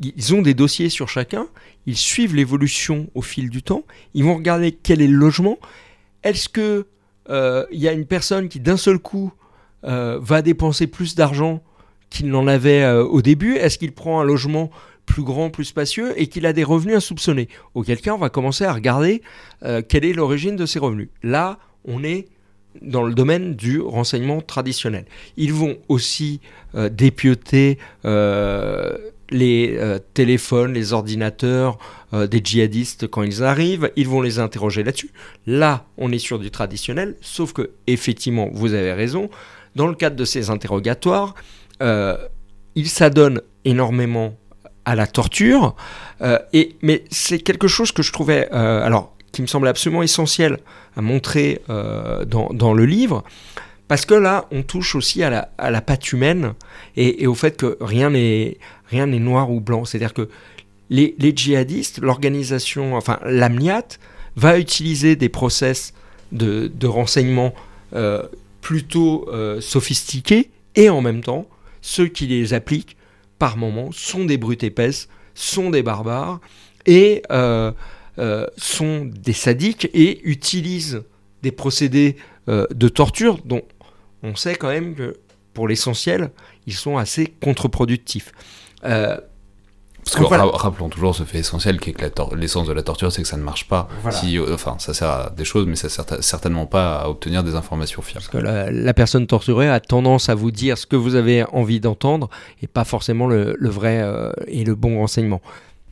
ils ont des dossiers sur chacun ils suivent l'évolution au fil du temps, ils vont regarder quel est le logement, est-ce que euh, il y a une personne qui d'un seul coup euh, va dépenser plus d'argent qu'il n'en avait euh, au début, est-ce qu'il prend un logement plus grand, plus spacieux et qu'il a des revenus insoupçonnés? Auquel cas on va commencer à regarder quelle est l'origine de ces revenus. Là, on est dans le domaine du renseignement traditionnel. Ils vont aussi dépioter les euh, téléphones, les ordinateurs euh, des djihadistes quand ils arrivent, ils vont les interroger là-dessus. Là, on est sur du traditionnel, sauf que effectivement, vous avez raison, dans le cadre de ces interrogatoires, euh, ils s'adonnent énormément à la torture, et, mais c'est quelque chose que je trouvais, alors, qui me semble absolument essentiel à montrer dans, le livre, Parce que là, on touche aussi à la patte humaine et, au fait que rien n'est rien n'est noir ou blanc. C'est-à-dire que les, djihadistes, l'organisation, enfin l'AMNIAT, va utiliser des process de, renseignement euh, plutôt euh, sophistiqués et en même temps, ceux qui les appliquent par moment sont des brutes épaisses, sont des barbares et euh, sont des sadiques et utilisent des procédés de torture dont on sait quand même que pour l'essentiel, ils sont assez contre-productifs. Euh, parce que rappelons toujours ce fait essentiel qui est que l'essence de la torture, c'est que ça ne marche pas. Si, euh, enfin, ça sert à des choses, mais ça sert certainement pas à obtenir des informations fiables. Parce que la, personne torturée a tendance à vous dire ce que vous avez envie d'entendre et pas forcément le, vrai euh, et le bon renseignement.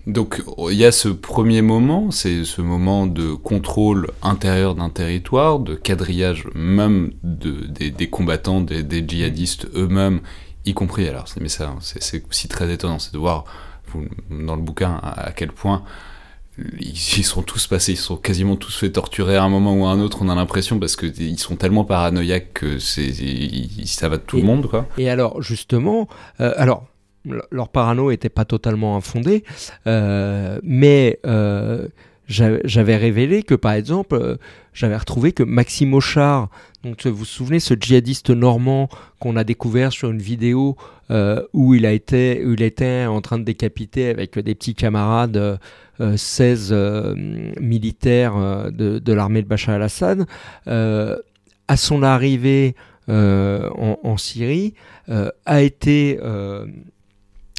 Donc il y a ce premier moment, c'est ce moment de contrôle intérieur d'un territoire, de quadrillage même de, des, combattants, des, djihadistes eux-mêmes, y compris, alors mais ça c'est aussi très étonnant, c'est de voir dans le bouquin à, quel point ils, sont tous passés, ils sont quasiment tous fait torturer à un moment ou à un autre, on a l'impression, parce qu'ils sont tellement paranoïaques que c'est, ça va de tout le monde. Quoi. Et alors justement, euh, alors leur parano n'était pas totalement infondé, euh, mais euh, j'avais révélé que, par exemple, euh, j'avais retrouvé que Maxime Auchard, donc vous vous souvenez, ce djihadiste normand qu'on a découvert sur une vidéo où, il a été, où il était en train de décapiter avec des petits camarades 16 militaires de, l'armée de Bachar el-Assad, à son arrivée en, Syrie, a été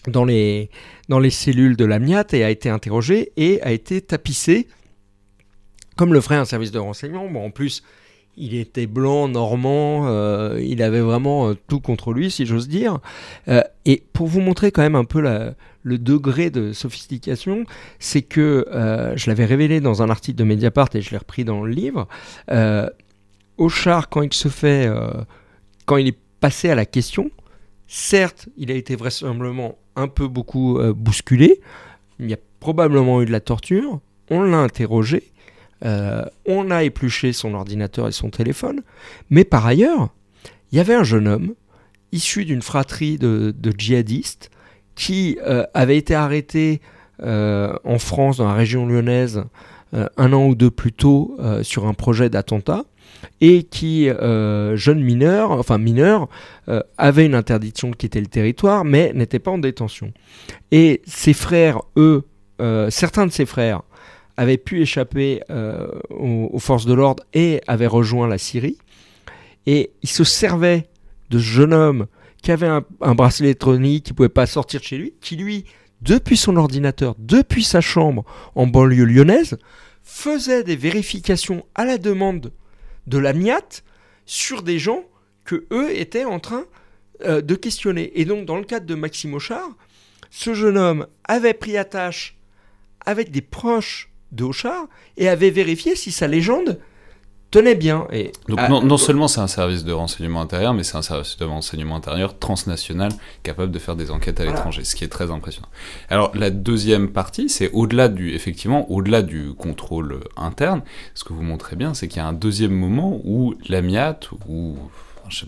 dans les, dans les cellules de l'AMIAT et a été interrogé et a été tapissé, comme le ferait un service de renseignement. Bon, en plus, il était blanc, normand, euh, il avait vraiment euh, tout contre lui, si j'ose dire. Euh, et pour vous montrer quand même un peu le degré de sophistication, c'est que je l'avais révélé dans un article de Mediapart et je l'ai repris dans le livre. Auchard, quand il se fait, quand il est passé à la question, certes, il a été vraisemblablement un peu beaucoup euh, bousculé. Il y a probablement eu de la torture. On l'a interrogé. Euh, on a épluché son ordinateur et son téléphone. Mais par ailleurs, il y avait un jeune homme issu d'une fratrie de, djihadistes qui euh, avait été arrêté en France, dans la région lyonnaise, un an ou deux plus tôt sur un projet d'attentat et qui, euh, jeune mineur, enfin mineur, euh, avait une interdiction de quitter le territoire, mais n'était pas en détention. Et ses frères, eux, euh, certains de ses frères, avaient pu échapper aux, forces de l'ordre et avaient rejoint la Syrie. Et il se servait de ce jeune homme qui avait un, un bracelet électronique, qui ne pouvait pas sortir de chez lui, qui lui, depuis son ordinateur, depuis sa chambre en banlieue lyonnaise, faisait des vérifications à la demande de la miate sur des gens que eux étaient en train euh, de questionner. Et donc, dans le cadre de Maxime Auchard, ce jeune homme avait pris attache avec des proches de Auchard et avait vérifié si sa légende tenait bien. Et, Donc non, seulement c'est un service de renseignement intérieur, mais c'est un service de renseignement intérieur transnational capable de faire des enquêtes à l'étranger, ce qui est très impressionnant. Alors la deuxième partie, c'est au-delà du, effectivement, au-delà du contrôle interne, ce que vous montrez bien, c'est qu'il y a un deuxième moment où l'AMIAT, ou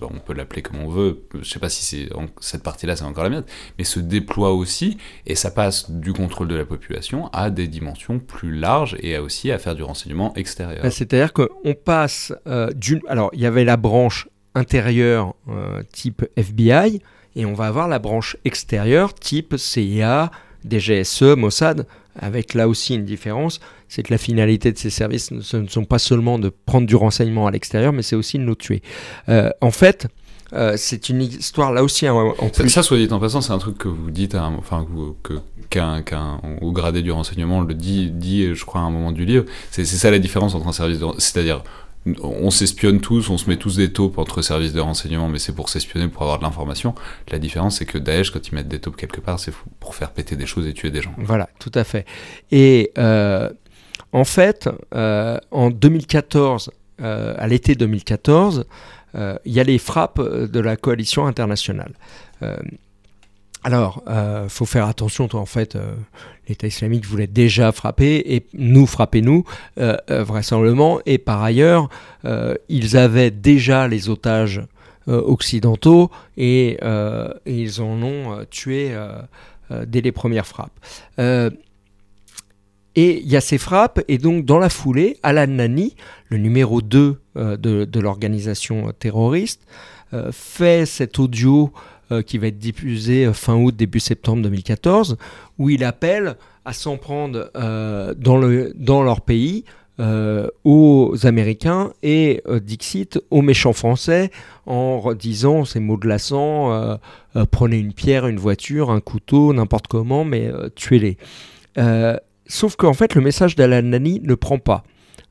on peut l'appeler comme on veut, je sais pas si cette partie-là c'est encore la mienne, mais se déploie aussi et ça passe du contrôle de la population à des dimensions plus larges et aussi à faire du renseignement extérieur. Bah, c'est-à-dire qu'on passe euh, d'une, alors il y avait la branche intérieure euh, type FBI et on va avoir la branche extérieure type CIA, DGSE, Mossad, avec là aussi une différence, c'est que la finalité de ces services, ce ne sont pas seulement de prendre du renseignement à l'extérieur, mais c'est aussi de nous tuer. Euh, en fait, euh, c'est une histoire là aussi en, plus. Ça, soit dit en passant, c'est un truc que vous dites, enfin que qu'un au gradé du renseignement le dit, dit, je crois à un moment du livre. C'est ça la différence entre un service, c'est-à-dire on s'espionne tous, on se met tous des taupes entre services de renseignement, mais c'est pour s'espionner, pour avoir de l'information. La différence, c'est que Daesh, quand ils mettent des taupes quelque part, c'est pour faire péter des choses et tuer des gens. Voilà, tout à fait. Et euh, en fait, euh, en 2014, euh, à l'été 2014, il y a les frappes de la coalition internationale. Alors, il faut faire attention, en fait, l'État islamique voulait déjà frapper et nous frapper nous, euh, euh, vraisemblablement. Et par ailleurs, euh, ils avaient déjà les otages occidentaux et, ils en ont tué dès les premières frappes. Et il y a ces frappes, et donc dans la foulée, Alan Nani, le numéro 2 de, de l'organisation terroriste, fait cet audio qui va être diffusé fin août, début septembre 2014, où il appelle à s'en prendre dans, le, leur pays euh, aux Américains et euh, Dixit aux méchants français en disant ces mots glaçants euh, prenez une pierre, une voiture, un couteau, n'importe comment, mais tuez-les. sauf qu'en fait, le message d'Alan Nani ne prend pas.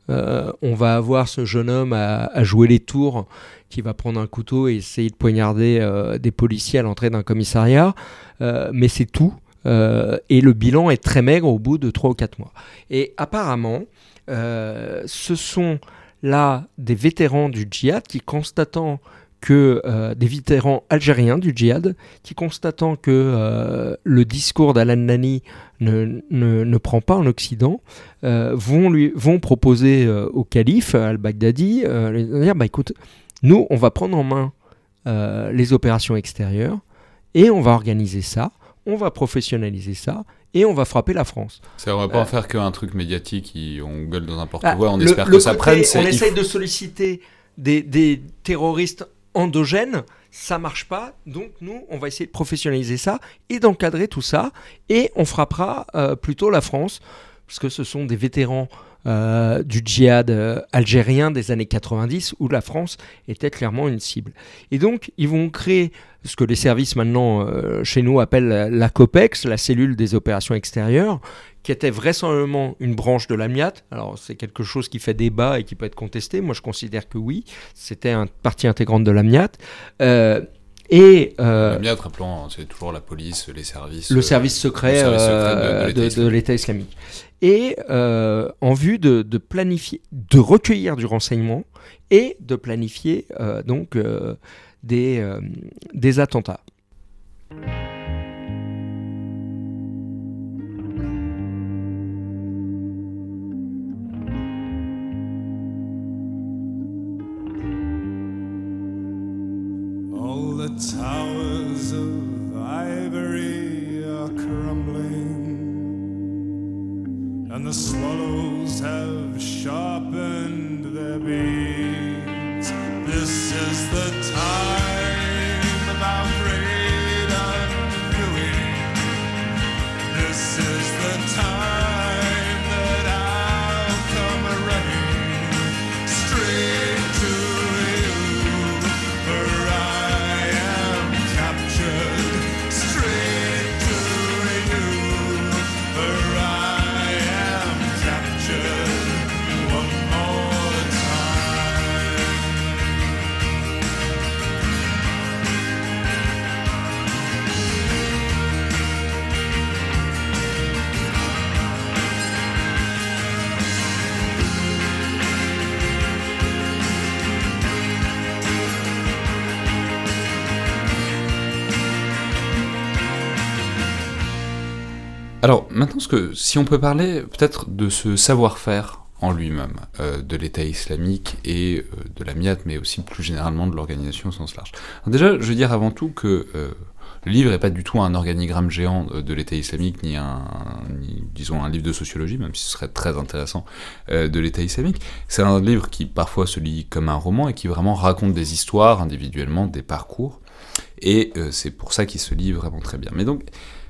On va avoir ce jeune homme à, jouer les tours qui va prendre un couteau et essayer de poignarder des policiers à l'entrée d'un commissariat, mais c'est tout. et le bilan est très maigre au bout de 3 ou 4 mois. Et apparemment, euh, ce sont là des vétérans du djihad qui constatant que euh, des vétérans algériens du djihad qui constatant que euh, le discours d'Alan Nani ne, ne, prend pas en Occident vont, lui, vont proposer au calife al-Baghdadi de dire bah écoute nous on va prendre en main les opérations extérieures et on va organiser ça on va professionnaliser ça et on va frapper la France. Ça, on va pas en euh, faire qu'un truc médiatique, on gueule dans n'importe quoi, on espère que ça prenne. On essaye de solliciter des, terroristes endogènes, ça marche pas, donc nous, on va essayer de professionnaliser ça et d'encadrer tout ça, et on frappera euh, plutôt la France, parce que ce sont des vétérans euh, du djihad algérien des années 90 où la France était clairement une cible. Et donc, ils vont créer ce que les services maintenant euh, chez nous appellent la COPEX, la cellule des opérations extérieures, qui était vraisemblablement une branche de l'AMIAT. Alors c'est quelque chose qui fait débat et qui peut être contesté. Moi je considère que oui, c'était une partie intégrante de l'AMIAT. Euh, et euh, rappelons, c'est toujours la police, les services. Le service secret, de, l'État islamique. Et en vue de, de, planifier, de recueillir du renseignement et de planifier donc des, euh, des attentats. And the swallows have sharpened their beaks. This is the time Alors maintenant, ce que, si on peut parler peut-être de ce savoir-faire en lui-même euh, de l'État islamique et euh, de la MIAT, mais aussi plus généralement de l'organisation au sens large. déjà, je veux dire avant tout que euh, le livre n'est pas du tout un organigramme géant de l'État islamique, ni un, disons, un livre de sociologie, même si ce serait très intéressant, de l'État islamique. C'est un livre qui parfois se lit comme un roman et qui vraiment raconte des histoires individuellement, des parcours. Et c'est pour ça qu'il se lit vraiment très bien. Mais donc,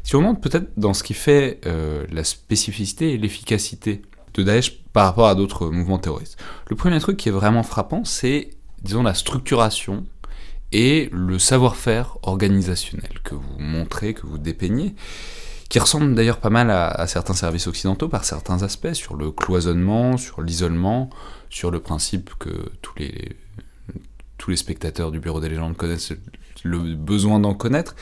si on monte peut-être dans ce qui fait euh, la spécificité et l'efficacité de Daesh par rapport à d'autres mouvements terroristes. Le premier truc qui est vraiment frappant, c'est, disons, la structuration et le savoir-faire organisationnel que vous montrez, que vous dépeignez, qui ressemble d'ailleurs pas mal à, certains services occidentaux par certains aspects, sur le cloisonnement, sur l'isolement, sur le principe que tous les, tous les spectateurs du Bureau des légendes connaissent le besoin d'en connaître,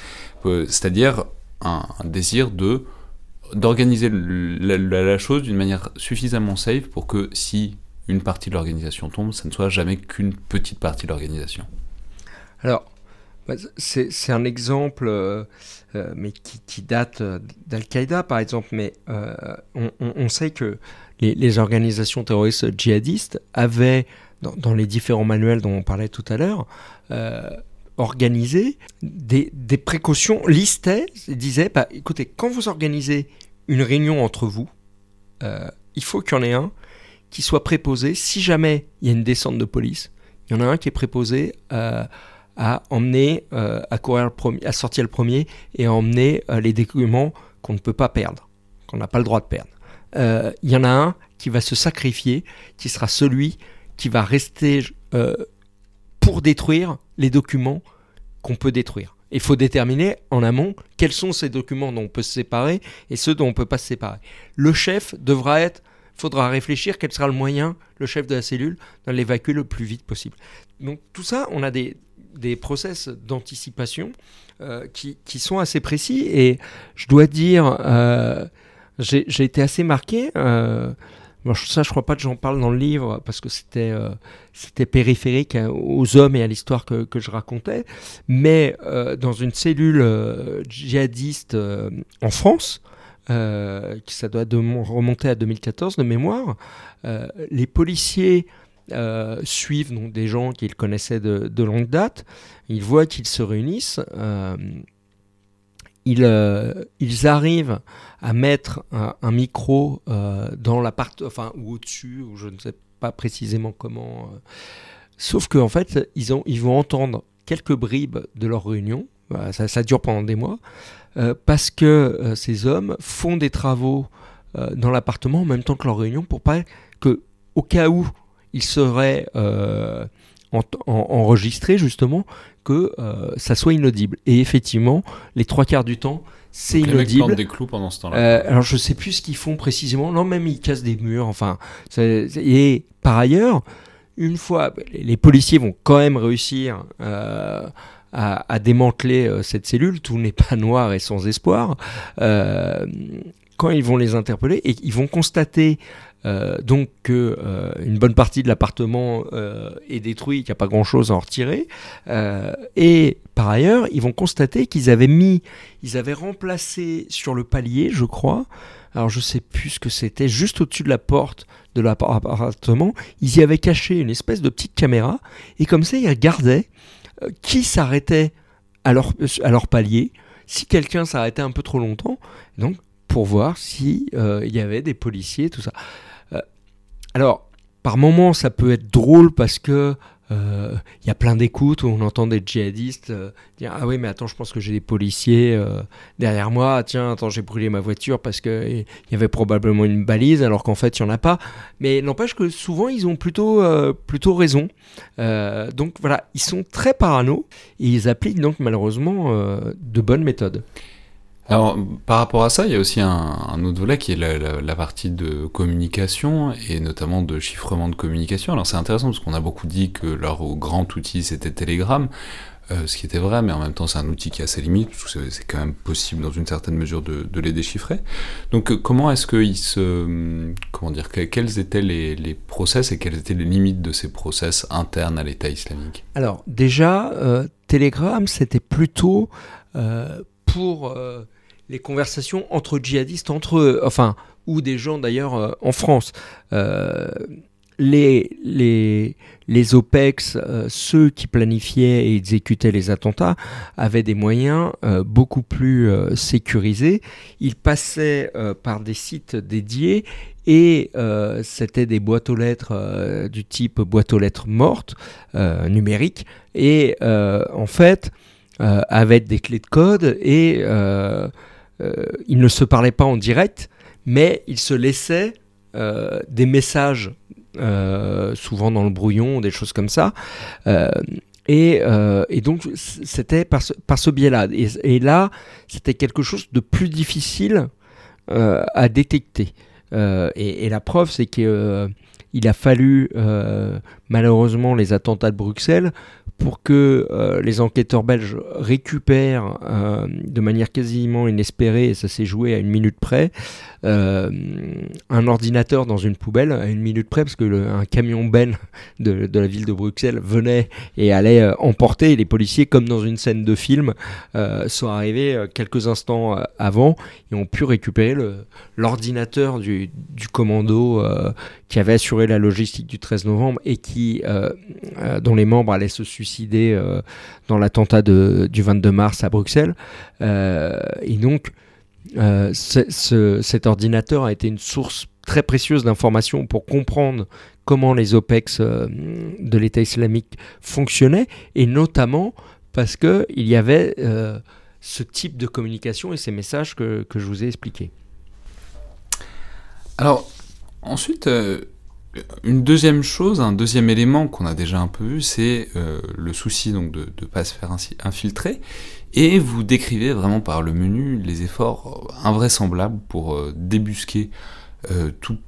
euh, c'est-à-dire un, désir de d'organiser la, chose d'une manière suffisamment safe pour que si une partie de l'organisation tombe, ça ne soit jamais qu'une petite partie de l'organisation. Alors, bah, c'est un exemple, euh, euh, mais qui, date euh, d'Al-Qaïda, par exemple, mais on, sait que les, organisations terroristes djihadistes avaient, dans, les différents manuels dont on parlait tout à l'heure, organisé des, précautions, listait, disait, bah, écoutez, quand vous organisez une réunion entre vous, euh, il faut qu'il y en ait un qui soit préposé, si jamais il y a une descente de police, il y en a un qui est préposé euh, à emmener, euh, à courir le premier, à sortir le premier et à emmener les documents qu'on ne peut pas perdre, qu'on n'a pas le droit de perdre. Il y en a un qui va se sacrifier, qui sera celui qui va rester pour détruire les documents qu'on peut détruire. Il faut déterminer en amont quels sont ces documents dont on peut se séparer et ceux dont on ne peut pas se séparer. Le chef devra être, faudra réfléchir quel sera le moyen, le chef de la cellule, de l'évacuer le plus vite possible. Donc tout ça, on a des, des process d'anticipation euh, qui, qui, sont assez précis et je dois dire, euh, j'ai été assez marqué. Euh, ça, je crois pas que j'en parle dans le livre parce que c'était euh, c'était périphérique hein, aux hommes et à l'histoire que, que, je racontais. Mais euh, dans une cellule euh, djihadiste en France, qui ça doit de remonter à 2014 de mémoire, les policiers suivent donc des gens qu'ils connaissaient de, de, longue date. Ils voient qu'ils se réunissent. Ils, ils arrivent à mettre un, micro euh, dans l'appart, enfin ou au-dessus, ou je ne sais pas précisément comment. Euh. Sauf qu'en en fait, ils, ont, ils vont entendre quelques bribes de leur réunion. Ça, dure pendant des mois euh, parce que ces hommes font des travaux dans l'appartement en même temps que leur réunion pour pas que, au cas où ils seraient enregistrés justement, que ça soit inaudible. Et effectivement, les trois quarts du temps, c'est inaudible. Les des clous pendant ce temps-là. Euh, alors je sais plus ce qu'ils font précisément. Non, même ils cassent des murs. Enfin, et par ailleurs, une fois, les policiers vont quand même réussir euh, à, démanteler euh, cette cellule. Tout n'est pas noir et sans espoir. quand ils vont les interpeller et ils vont constater euh, donc euh, une bonne partie de l'appartement euh, est détruit, qu'il n'y a pas grand-chose à en retirer. et par ailleurs, ils vont constater qu'ils avaient mis, ils avaient remplacé sur le palier, je crois, alors je sais plus ce que c'était, juste au-dessus de la porte de l'appartement, ils y avaient caché une espèce de petite caméra, et comme ça, ils regardaient qui s'arrêtait à leur, à leur palier, si quelqu'un s'arrêtait un peu trop longtemps, donc pour voir s'il il y avait des policiers, tout ça. Alors, par moments, ça peut être drôle parce que il euh, y a plein d'écoutes où on entend des djihadistes euh, dire ah oui mais attends je pense que j'ai des policiers euh, derrière moi. Ah, tiens attends j'ai brûlé ma voiture parce que il y avait probablement une balise alors qu'en fait il y en a pas. Mais n'empêche que souvent ils ont plutôt plutôt raison. Donc voilà ils sont très parano et ils appliquent donc malheureusement de bonnes méthodes alors, par rapport à ça, il y a aussi un, autre volet qui est la, partie de communication et notamment de chiffrement de communication. Alors, c'est intéressant parce qu'on a beaucoup dit que leur grand outil c'était Telegram, euh, ce qui était vrai, mais en même temps, c'est un outil qui a ses limites, parce que c'est quand même possible dans une certaine mesure de, les déchiffrer. Donc, euh, comment est-ce qu'ils se. Comment dire Quels étaient les, process et quelles étaient les limites de ces process internes à l'État islamique? Alors, déjà, euh, Telegram, c'était plutôt pour les conversations entre djihadistes, entre eux, enfin, ou des gens d'ailleurs euh, en France. Euh, les, les, les OPEX, euh, ceux qui planifiaient et exécutaient les attentats, avaient des moyens beaucoup plus sécurisés. Ils passaient par des sites dédiés et c'était des boîtes aux lettres du type boîte aux lettres mortes, numériques. Et en fait, avec des clés de code et euh, ils ne se parlaient pas en direct, mais ils se laissaient euh, des messages, euh, souvent dans le brouillon, des choses comme ça. Et, donc, c'était par ce, biais-là. Et, là, c'était quelque chose de plus difficile à détecter. Et, la preuve, c'est qu'il a fallu, malheureusement, les attentats de Bruxelles pour que euh, les enquêteurs belges récupèrent euh, de manière quasiment inespérée, et ça s'est joué à une minute près, un ordinateur dans une poubelle à une minute près, parce que un camion Ben de, la ville de Bruxelles venait et allait emporter. les policiers, comme dans une scène de film, sont arrivés quelques instants avant et ont pu récupérer l'ordinateur du, commando qui avait assuré la logistique du 13 novembre et qui, dont les membres allaient se suicider dans l'attentat du 22 mars à Bruxelles. Euh, et donc, euh, cet ordinateur a été une source très précieuse d'informations pour comprendre comment les OPEX euh, de l'État islamique fonctionnaient, et notamment parce qu'il y avait ce type de communication et ces messages que, que je vous ai expliqués. Alors, ensuite, une deuxième chose, un deuxième élément qu'on a déjà un peu vu, c'est euh, le souci donc de ne pas se faire ainsi infiltrer. Et vous décrivez vraiment par le menu les efforts invraisemblables pour euh, débusquer euh, tout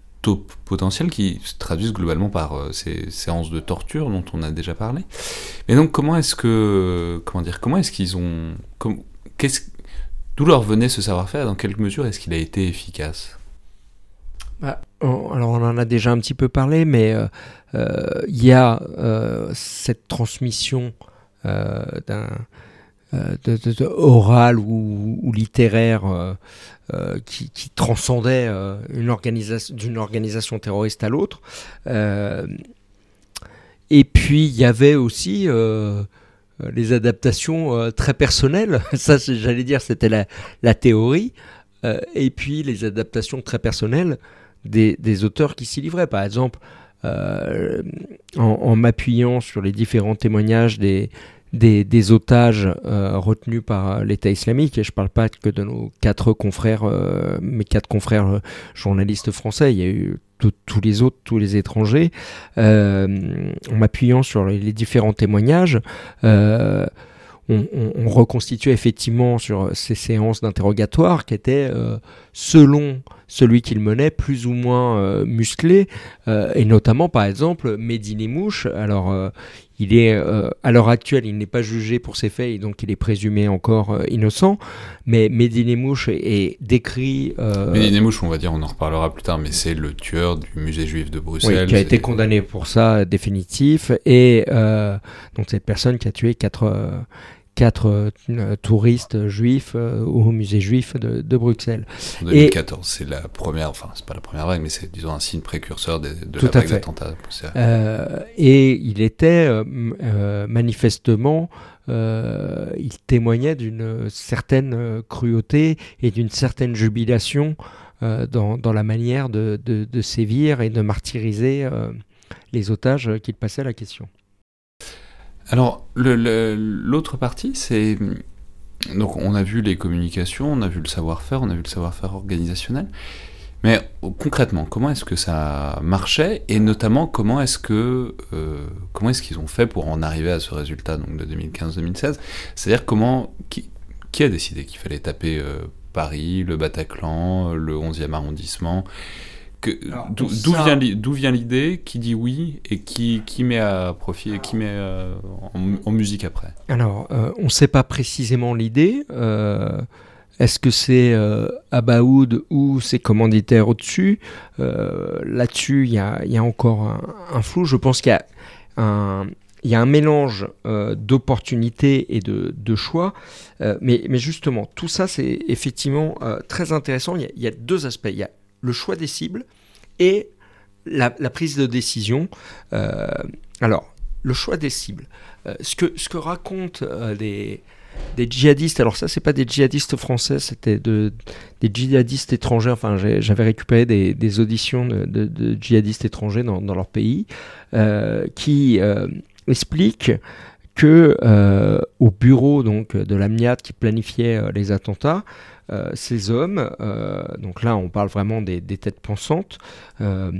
potentiel qui se traduisent globalement par ces séances de torture dont on a déjà parlé. Mais donc comment est-ce que comment dire comment est-ce qu'ils ont d'où leur venait ce savoir-faire dans quelle mesure est-ce qu'il a été efficace? Bah, alors on en a déjà un petit peu parlé, mais euh, euh, il y a euh, cette transmission d'un oral ou, littéraire qui, transcendait une organisation d'une organisation terroriste à l'autre. et puis il y avait aussi les adaptations très personnelles. Ça, j'allais dire, c'était la théorie. et puis les adaptations très personnelles des, auteurs qui s'y livraient. Par exemple, euh, en, m'appuyant sur les différents témoignages des, des, otages euh, retenus par l'État islamique, et je ne parle pas que de nos quatre confrères, euh, mes quatre confrères journalistes français, il y a eu tous les autres, tous les étrangers, en m'appuyant sur les, différents témoignages, on, on, reconstituait effectivement sur ces séances d'interrogatoire qui étaient, selon celui qu'il menait plus ou moins euh, musclé, euh, et notamment par exemple Medine Mouche. Alors euh, il est à l'heure actuelle, il n'est pas jugé pour ses faits, et donc il est présumé encore innocent. Mais Medine Mouche est, décrit. Medine Mouche, on va dire, on en reparlera plus tard, mais c'est le tueur du musée juif de Bruxelles. Oui, qui a été condamné pour ça définitif, et donc cette personne qui a tué quatre quatre euh, touristes juifs euh, au musée juif de, Bruxelles. En 2014, c'est la première, enfin c'est pas la première vague, mais c'est disons un signe précurseur de, de la vague d'attentats. Euh, et il était manifestement, il témoignait d'une certaine cruauté et d'une certaine jubilation dans, dans, la manière de, de, sévir et de martyriser les otages qu'il passait à la question. Alors, l'autre partie, c'est. Donc, on a vu les communications, on a vu le savoir-faire, on a vu le savoir-faire organisationnel. Mais concrètement, comment est-ce que ça marchait et notamment comment est-ce que euh, comment est-ce qu'ils ont fait pour en arriver à ce résultat donc de 2015-2016 C'est-à-dire comment qui, a décidé qu'il fallait taper euh, Paris, le Bataclan, le 11e arrondissement D'où vient l'idée Qui dit oui et qui, qui met à profit, qui met euh, en, musique après? Alors, euh, on ne sait pas précisément l'idée. Euh, est-ce que c'est Abaoud ou ses commanditaires au-dessus? Là-dessus, il y a, y a, encore un, flou. Je pense qu'il y a un, il y a un mélange d'opportunités et de, de choix. mais, mais, justement, tout ça, c'est effectivement très intéressant. Il y, a, il y, a, deux aspects. Il y a le choix des cibles et la, prise de décision. Euh, alors, le choix des cibles. Euh, ce, que, ce que racontent euh, des, djihadistes, alors ça, c'est pas des djihadistes français, c'était de, des djihadistes étrangers. Enfin, j'avais récupéré des, auditions de, djihadistes étrangers dans, leur pays qui expliquent que au bureau donc de l'AMNIAT qui planifiait les attentats, ces hommes, euh, donc là on parle vraiment des, têtes pensantes, euh,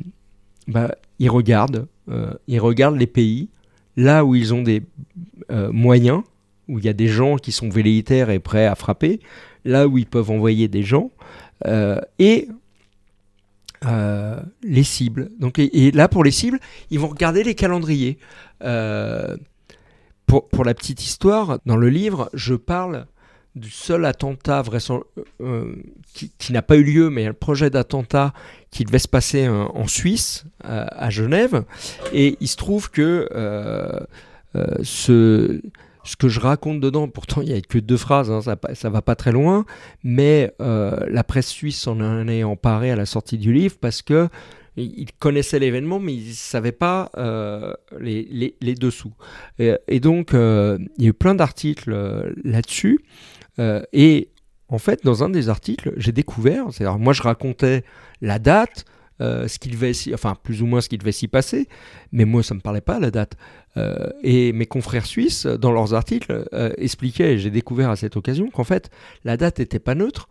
bah, ils regardent, ils regardent les pays là où ils ont des moyens, où il y a des gens qui sont velléitaires et prêts à frapper, là où ils peuvent envoyer des gens, et les cibles. Donc, et, là, pour les cibles, ils vont regarder les calendriers. pour, pour, la petite histoire, dans le livre, je parle du seul attentat qui, n'a pas eu lieu, mais un projet d'attentat qui devait se passer en, Suisse, à, Genève. Et il se trouve que ce, que je raconte dedans, pourtant il n'y a que deux phrases, hein, ça, ça va pas très loin, mais la presse suisse en est emparée à la sortie du livre parce que il connaissait l'événement, mais il ne savait pas euh, les, dessous. Et, donc, euh, il y a eu plein d'articles euh, là-dessus. Et en fait, dans un des articles, j'ai découvert, c'est-à-dire moi je racontais la date, ce qu'il devait, enfin plus ou moins ce qui devait s'y passer, mais moi ça me parlait pas la date. et mes confrères suisses, dans leurs articles, expliquaient, j'ai découvert à cette occasion, qu'en fait la date n'était pas neutre,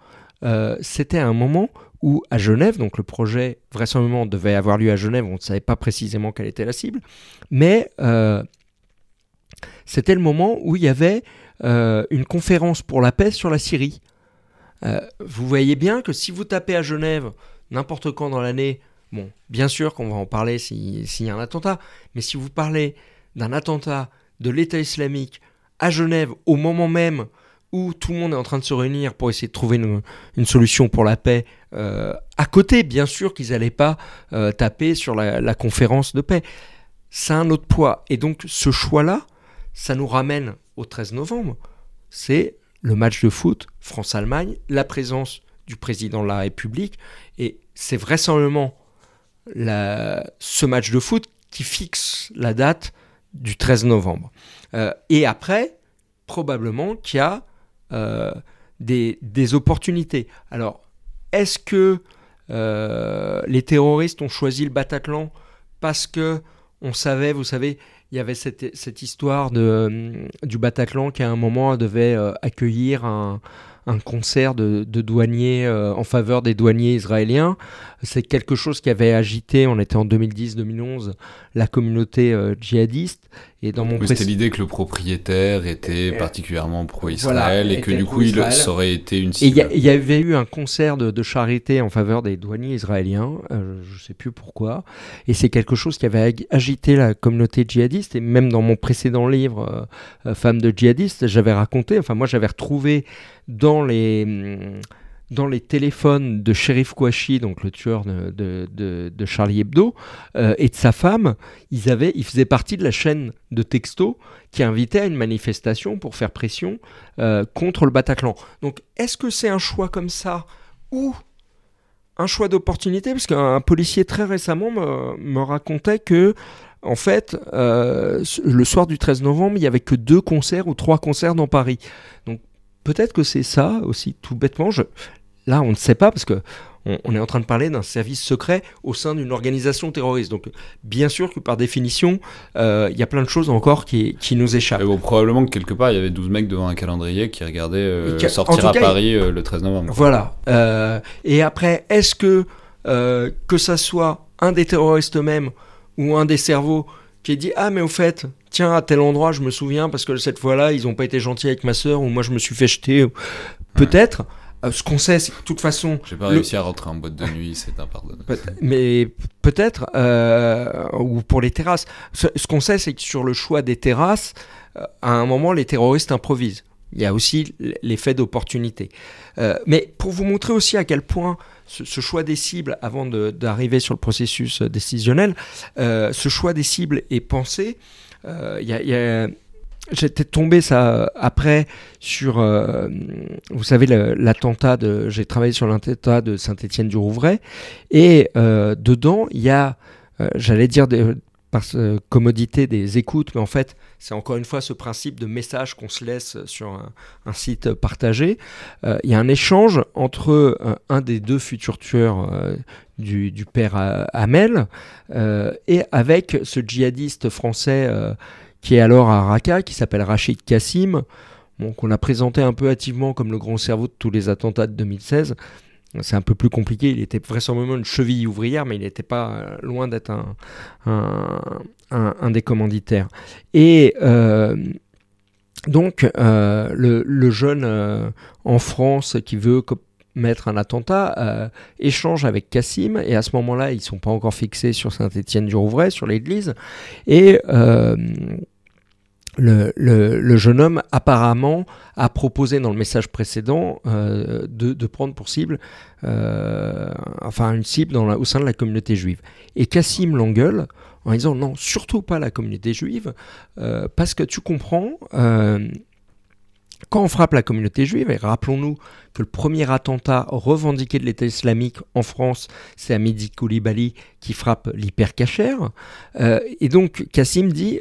c'était un moment où à Genève, donc le projet vraisemblablement devait avoir lieu à Genève, on ne savait pas précisément quelle était la cible, mais euh, c'était le moment où il y avait euh, une conférence pour la paix sur la Syrie. Euh, vous voyez bien que si vous tapez à Genève n'importe quand dans l'année, bon, bien sûr qu'on va en parler s'il y a un attentat, mais si vous parlez d'un attentat de l'État islamique à Genève au moment même où tout le monde est en train de se réunir pour essayer de trouver une, solution pour la paix, euh, à côté, bien sûr qu'ils n'allaient pas taper sur la, conférence de paix. C'est un autre poids. Et donc ce choix-là, ça nous ramène au 13 novembre. C'est le match de foot France-Allemagne, la présence du président de la République, et c'est vraisemblablement la, ce match de foot qui fixe la date du 13 novembre. Euh, et après, probablement qu'il y a euh, des, opportunités. Alors, est-ce que euh, les terroristes ont choisi le Bataclan parce que on savait, vous savez, il y avait cette, histoire euh, du Bataclan qui à un moment devait accueillir un, concert de, douaniers en faveur des douaniers israéliens. C'est quelque chose qui avait agité, on était en 2010-2011, la communauté djihadiste. Et dans mon C'était l'idée que le propriétaire était particulièrement pro-Israël et que du coup il, ça aurait été une cible. Il y, avait eu un concert de, charité en faveur des douaniers israéliens, euh, je ne sais plus pourquoi, et c'est quelque chose qui avait agité la communauté djihadiste et même dans mon précédent livre euh, euh, Femmes de djihadistes, j'avais raconté, enfin moi j'avais retrouvé dans les... Hum, dans les téléphones de Sheriff Kouachi, donc le tueur de, Charlie Hebdo, euh, et de sa femme, ils, avaient, ils faisaient partie de la chaîne de texto qui invitait à une manifestation pour faire pression euh, contre le Bataclan. Donc est-ce que c'est un choix comme ça ou un choix d'opportunité? Parce qu'un policier très récemment me, me, racontait que en fait, euh, le soir du 13 novembre, il n'y avait que deux concerts ou trois concerts dans Paris. Donc peut-être que c'est ça aussi, tout bêtement. Je, Là, on ne sait pas parce que on, est en train de parler d'un service secret au sein d'une organisation terroriste. Donc, bien sûr que par définition, euh, il y a plein de choses encore qui, nous échappent. bon, probablement que quelque part, il y avait 12 mecs devant un calendrier qui regardaient euh, sortir à Paris euh, le 13 novembre. Voilà. et après, est-ce que, que ça soit un des terroristes eux-mêmes ou un des cerveaux qui dit Ah, mais au fait, tiens, à tel endroit, je me souviens parce que cette fois-là, ils n'ont pas été gentils avec ma soeur ou moi, je me suis fait jeter. Peut-être. Euh, ce qu'on sait, c'est que de toute façon. J'ai pas réussi à rentrer en boîte de nuit, c'est impardonnable. Mais peut-être, euh, ou pour les terrasses. Ce, qu'on sait, c'est que sur le choix des terrasses, euh, à un moment, les terroristes improvisent. Il y a aussi l'effet d'opportunité. mais pour vous montrer aussi à quel point ce, choix des cibles, avant d'arriver sur le processus décisionnel, ce choix des cibles est pensé. Il y a J'étais tombé ça après sur, euh, vous savez, l'attentat de. J'ai travaillé sur l'attentat de Saint-Étienne-du-Rouvray et euh, dedans il y a, euh, j'allais dire par commodité des écoutes, mais en fait c'est encore une fois ce principe de message qu'on se laisse sur un, site partagé. il y a un échange entre un des deux futurs tueurs du, du, père Hamel et avec ce djihadiste français qui est alors à Raqqa, qui s'appelle Rachid Kassim, qu'on a présenté un peu hâtivement comme le grand cerveau de tous les attentats de 2016. C'est un peu plus compliqué, il était vraisemblablement une cheville ouvrière, mais il n'était pas euh, loin d'être un, des commanditaires. Et euh, donc, euh, le, jeune en France qui veut mettre un attentat échange avec Cassim. Et à ce moment-là ils sont pas encore fixés sur Saint-Étienne du Rouvray sur l'église. Et le, jeune homme apparemment a proposé dans le message précédent euh, de, prendre pour cible, euh, enfin une cible au sein de la communauté juive. Et Cassim l'engueule en disant non, surtout pas la communauté juive, euh, parce que tu comprends, quand on frappe la communauté juive, et rappelons-nous que le premier attentat revendiqué de l'État islamique en France, c'est Hamidi Koulibaly qui frappe l'hypercachère. et donc Cassim dit,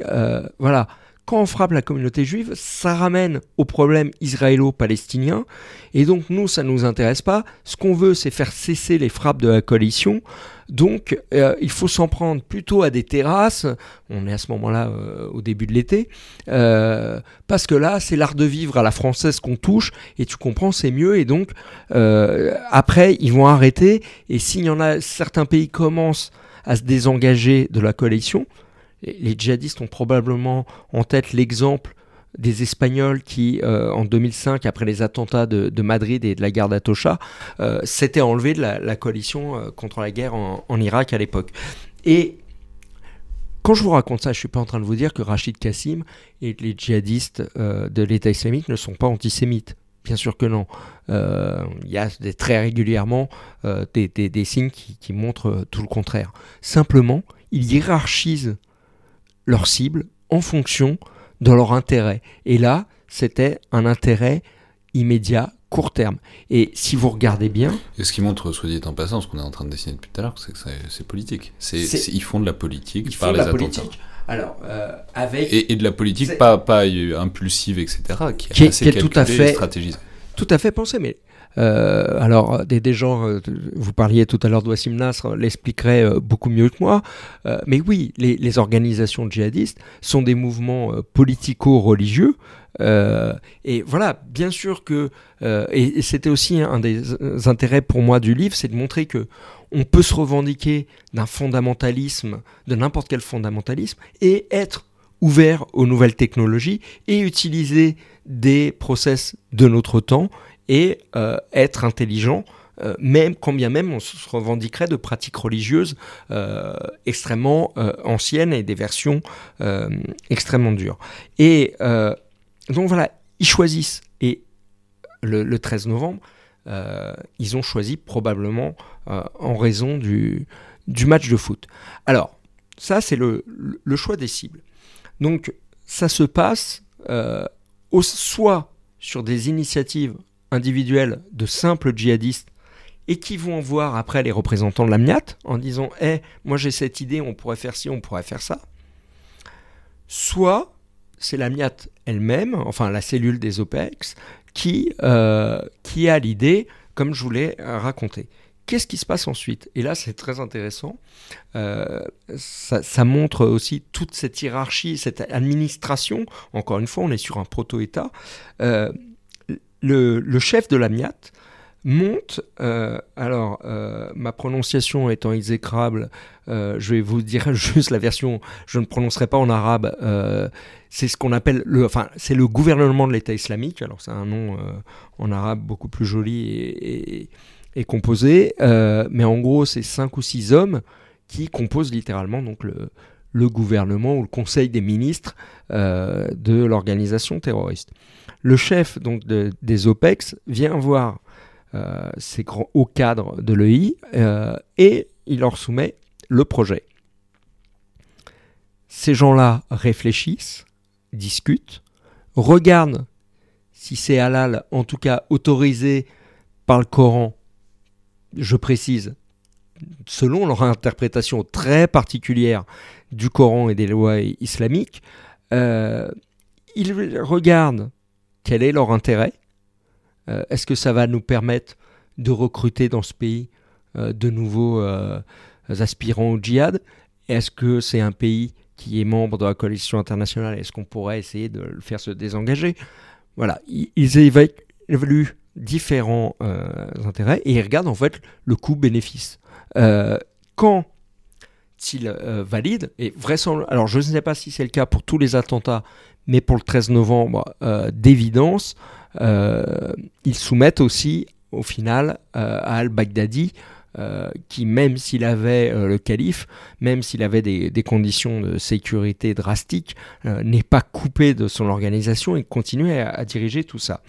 voilà, quand on frappe la communauté juive, ça ramène au problème israélo-palestinien. Et donc nous, ça ne nous intéresse pas. Ce qu'on veut, c'est faire cesser les frappes de la coalition. Donc euh, il faut s'en prendre plutôt à des terrasses. On est à ce moment-là euh, au début de l'été. Euh, parce que là, c'est l'art de vivre à la française qu'on touche. Et tu comprends, c'est mieux. Et donc après, ils vont arrêter. Et s'il y en a, certains pays commencent à se désengager de la coalition, les djihadistes ont probablement en tête l'exemple des Espagnols qui, euh, en 2005, après les attentats de, Madrid et de la guerre d'Atocha, euh, s'étaient enlevés de la, coalition euh, contre la guerre en, Irak à l'époque. Et quand je vous raconte ça, je ne suis pas en train de vous dire que Rachid Kassim et les djihadistes de l'État islamique ne sont pas antisémites. Bien sûr que non. Il y a très régulièrement des, signes qui, montrent tout le contraire. Simplement, ils hiérarchisent leur cible en fonction de leur intérêt. Et là, c'était un intérêt immédiat, court terme. Et si vous regardez bien... Et ce qui montre, soit dit en passant, ce qu'on est en train de dessiner depuis tout à l'heure, c'est que c'est politique. C'est, ils font de la politique ils par font les de la Politique. Alors, euh, avec... Et, de la politique pas, pas impulsive, etc., qui, est, assez tout à fait. Tout à fait pensé, mais euh, alors, des, des, gens, euh, vous parliez tout à l'heure de Wassim Nasr, euh, beaucoup mieux que moi. mais oui, les, organisations djihadistes sont des mouvements politico-religieux. et voilà, bien sûr que, et, c'était aussi un des intérêts pour moi du livre, c'est de montrer que on peut se revendiquer d'un fondamentalisme, de n'importe quel fondamentalisme, et être ouvert aux nouvelles technologies et utiliser des process de notre temps et euh, être intelligent, euh, même quand bien même on se revendiquerait de pratiques religieuses euh, extrêmement anciennes et des versions extrêmement dures. Et donc voilà, ils choisissent. Et le, 13 novembre, ils ont choisi probablement en raison du, match de foot. Alors, ça, c'est le, choix des cibles. Donc, ça se passe soit sur des initiatives individuels de simples djihadistes et qui vont voir après les représentants de la MIAT en disant Eh, moi j'ai cette idée, on pourrait faire ci, on pourrait faire ça. Soit c'est la MIAT elle-même, enfin la cellule des OPEX, qui, euh, qui a l'idée, comme je voulais raconter. Qu'est-ce qui se passe ensuite? Et là, c'est très intéressant. Euh, ça, montre aussi toute cette hiérarchie, cette administration. Encore une fois, on est sur un proto-État. Euh, le, chef de la monte, euh, alors euh, ma prononciation étant exécrable, euh, je vais vous dire juste la version, je ne prononcerai pas en arabe, c'est ce qu'on appelle, le, enfin c'est le gouvernement de l'État islamique, alors c'est un nom en arabe beaucoup plus joli et, et composé, mais en gros c'est cinq ou six hommes qui composent littéralement donc le, le gouvernement ou le conseil des ministres de l'organisation terroriste. Le chef donc des OPEX vient voir euh, ces grands hauts cadres de l'EI euh, et il leur soumet le projet. Ces gens-là réfléchissent, discutent, regardent si c'est halal, en tout cas autorisé par le Coran, je précise, selon leur interprétation très particulière du Coran et des lois islamiques, euh, ils regardent quel est leur intérêt. Euh, Est-ce que ça va nous permettre de recruter dans ce pays euh, de nouveaux aspirants au djihad? Est-ce que c'est un pays qui est membre de la coalition internationale? Est-ce qu'on pourrait essayer de le faire se désengager? Voilà, ils évaluent différents intérêts et ils regardent en fait le coût-bénéfice. Quand ils valident, et vraisemblablement, alors je ne sais pas si c'est le cas pour tous les attentats, mais pour le 13 novembre, euh, d'évidence, euh, ils soumettent aussi, au final, euh, à al-Baghdadi qui, même s'il avait le calife, même s'il avait des, conditions de sécurité drastiques, n'est pas coupé de son organisation et continuait à, diriger tout ça.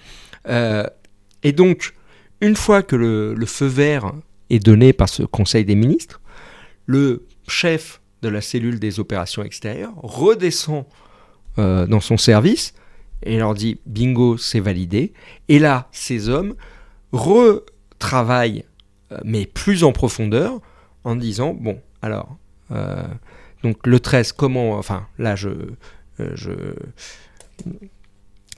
et donc, une fois que le, feu vert est donné par ce Conseil des ministres, le chef de la cellule des opérations extérieures redescend euh, dans son service et leur dit bingo, c'est validé. Et là, ces hommes retravaillent, euh, mais plus en profondeur, en disant bon, alors, euh, donc le 13, comment, enfin, là, je. je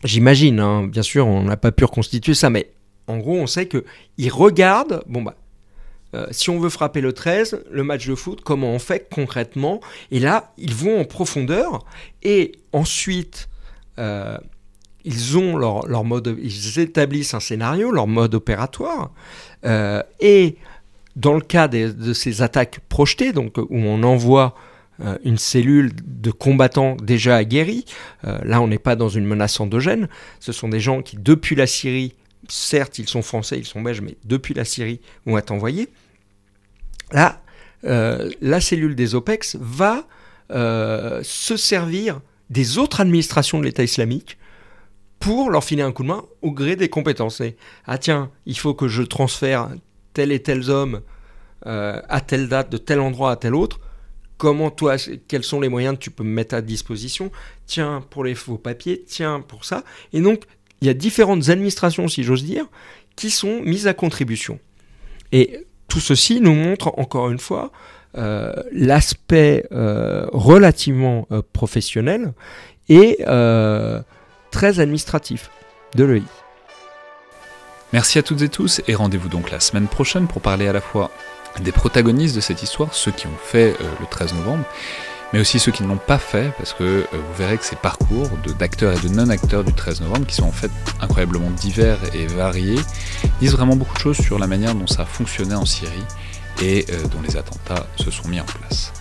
J'imagine, hein, bien sûr, on n'a pas pu reconstituer ça, mais en gros, on sait qu'ils regardent, bon bah, euh, si on veut frapper le 13, le match de foot, comment on fait concrètement? Et là, ils vont en profondeur et ensuite, euh, ils ont leur, mode, ils établissent un scénario, leur mode opératoire. Euh, et dans le cas de ces attaques projetées, donc où on envoie une cellule de combattants déjà aguerris. là, on n'est pas dans une menace endogène. Ce sont des gens qui, depuis la Syrie, certes, ils sont français, ils sont belges, mais depuis la Syrie, vont être envoyés. Là, euh, la cellule des OPEX va euh, se servir des autres administrations de l'État islamique pour leur filer un coup de main au gré des compétences. ah tiens, il faut que je transfère tel et tel homme euh, à telle date, de tel endroit à tel autre. Comment toi, quels sont les moyens que tu peux me mettre à disposition? Tiens, pour les faux papiers, tiens, pour ça. Et donc, il y a différentes administrations, si j'ose dire, qui sont mises à contribution. Et tout ceci nous montre encore une fois euh, l'aspect euh, relativement euh, professionnel et très administratif de l'EI. Merci à toutes et tous et rendez-vous donc la semaine prochaine pour parler à la fois des protagonistes de cette histoire, ceux qui ont fait le 13 novembre, mais aussi ceux qui ne l'ont pas fait, parce que euh, vous verrez que ces parcours d'acteurs et de non-acteurs du 13 novembre, qui sont en fait incroyablement divers et variés, disent vraiment beaucoup de choses sur la manière dont ça a fonctionné en Syrie et euh, dont les attentats se sont mis en place.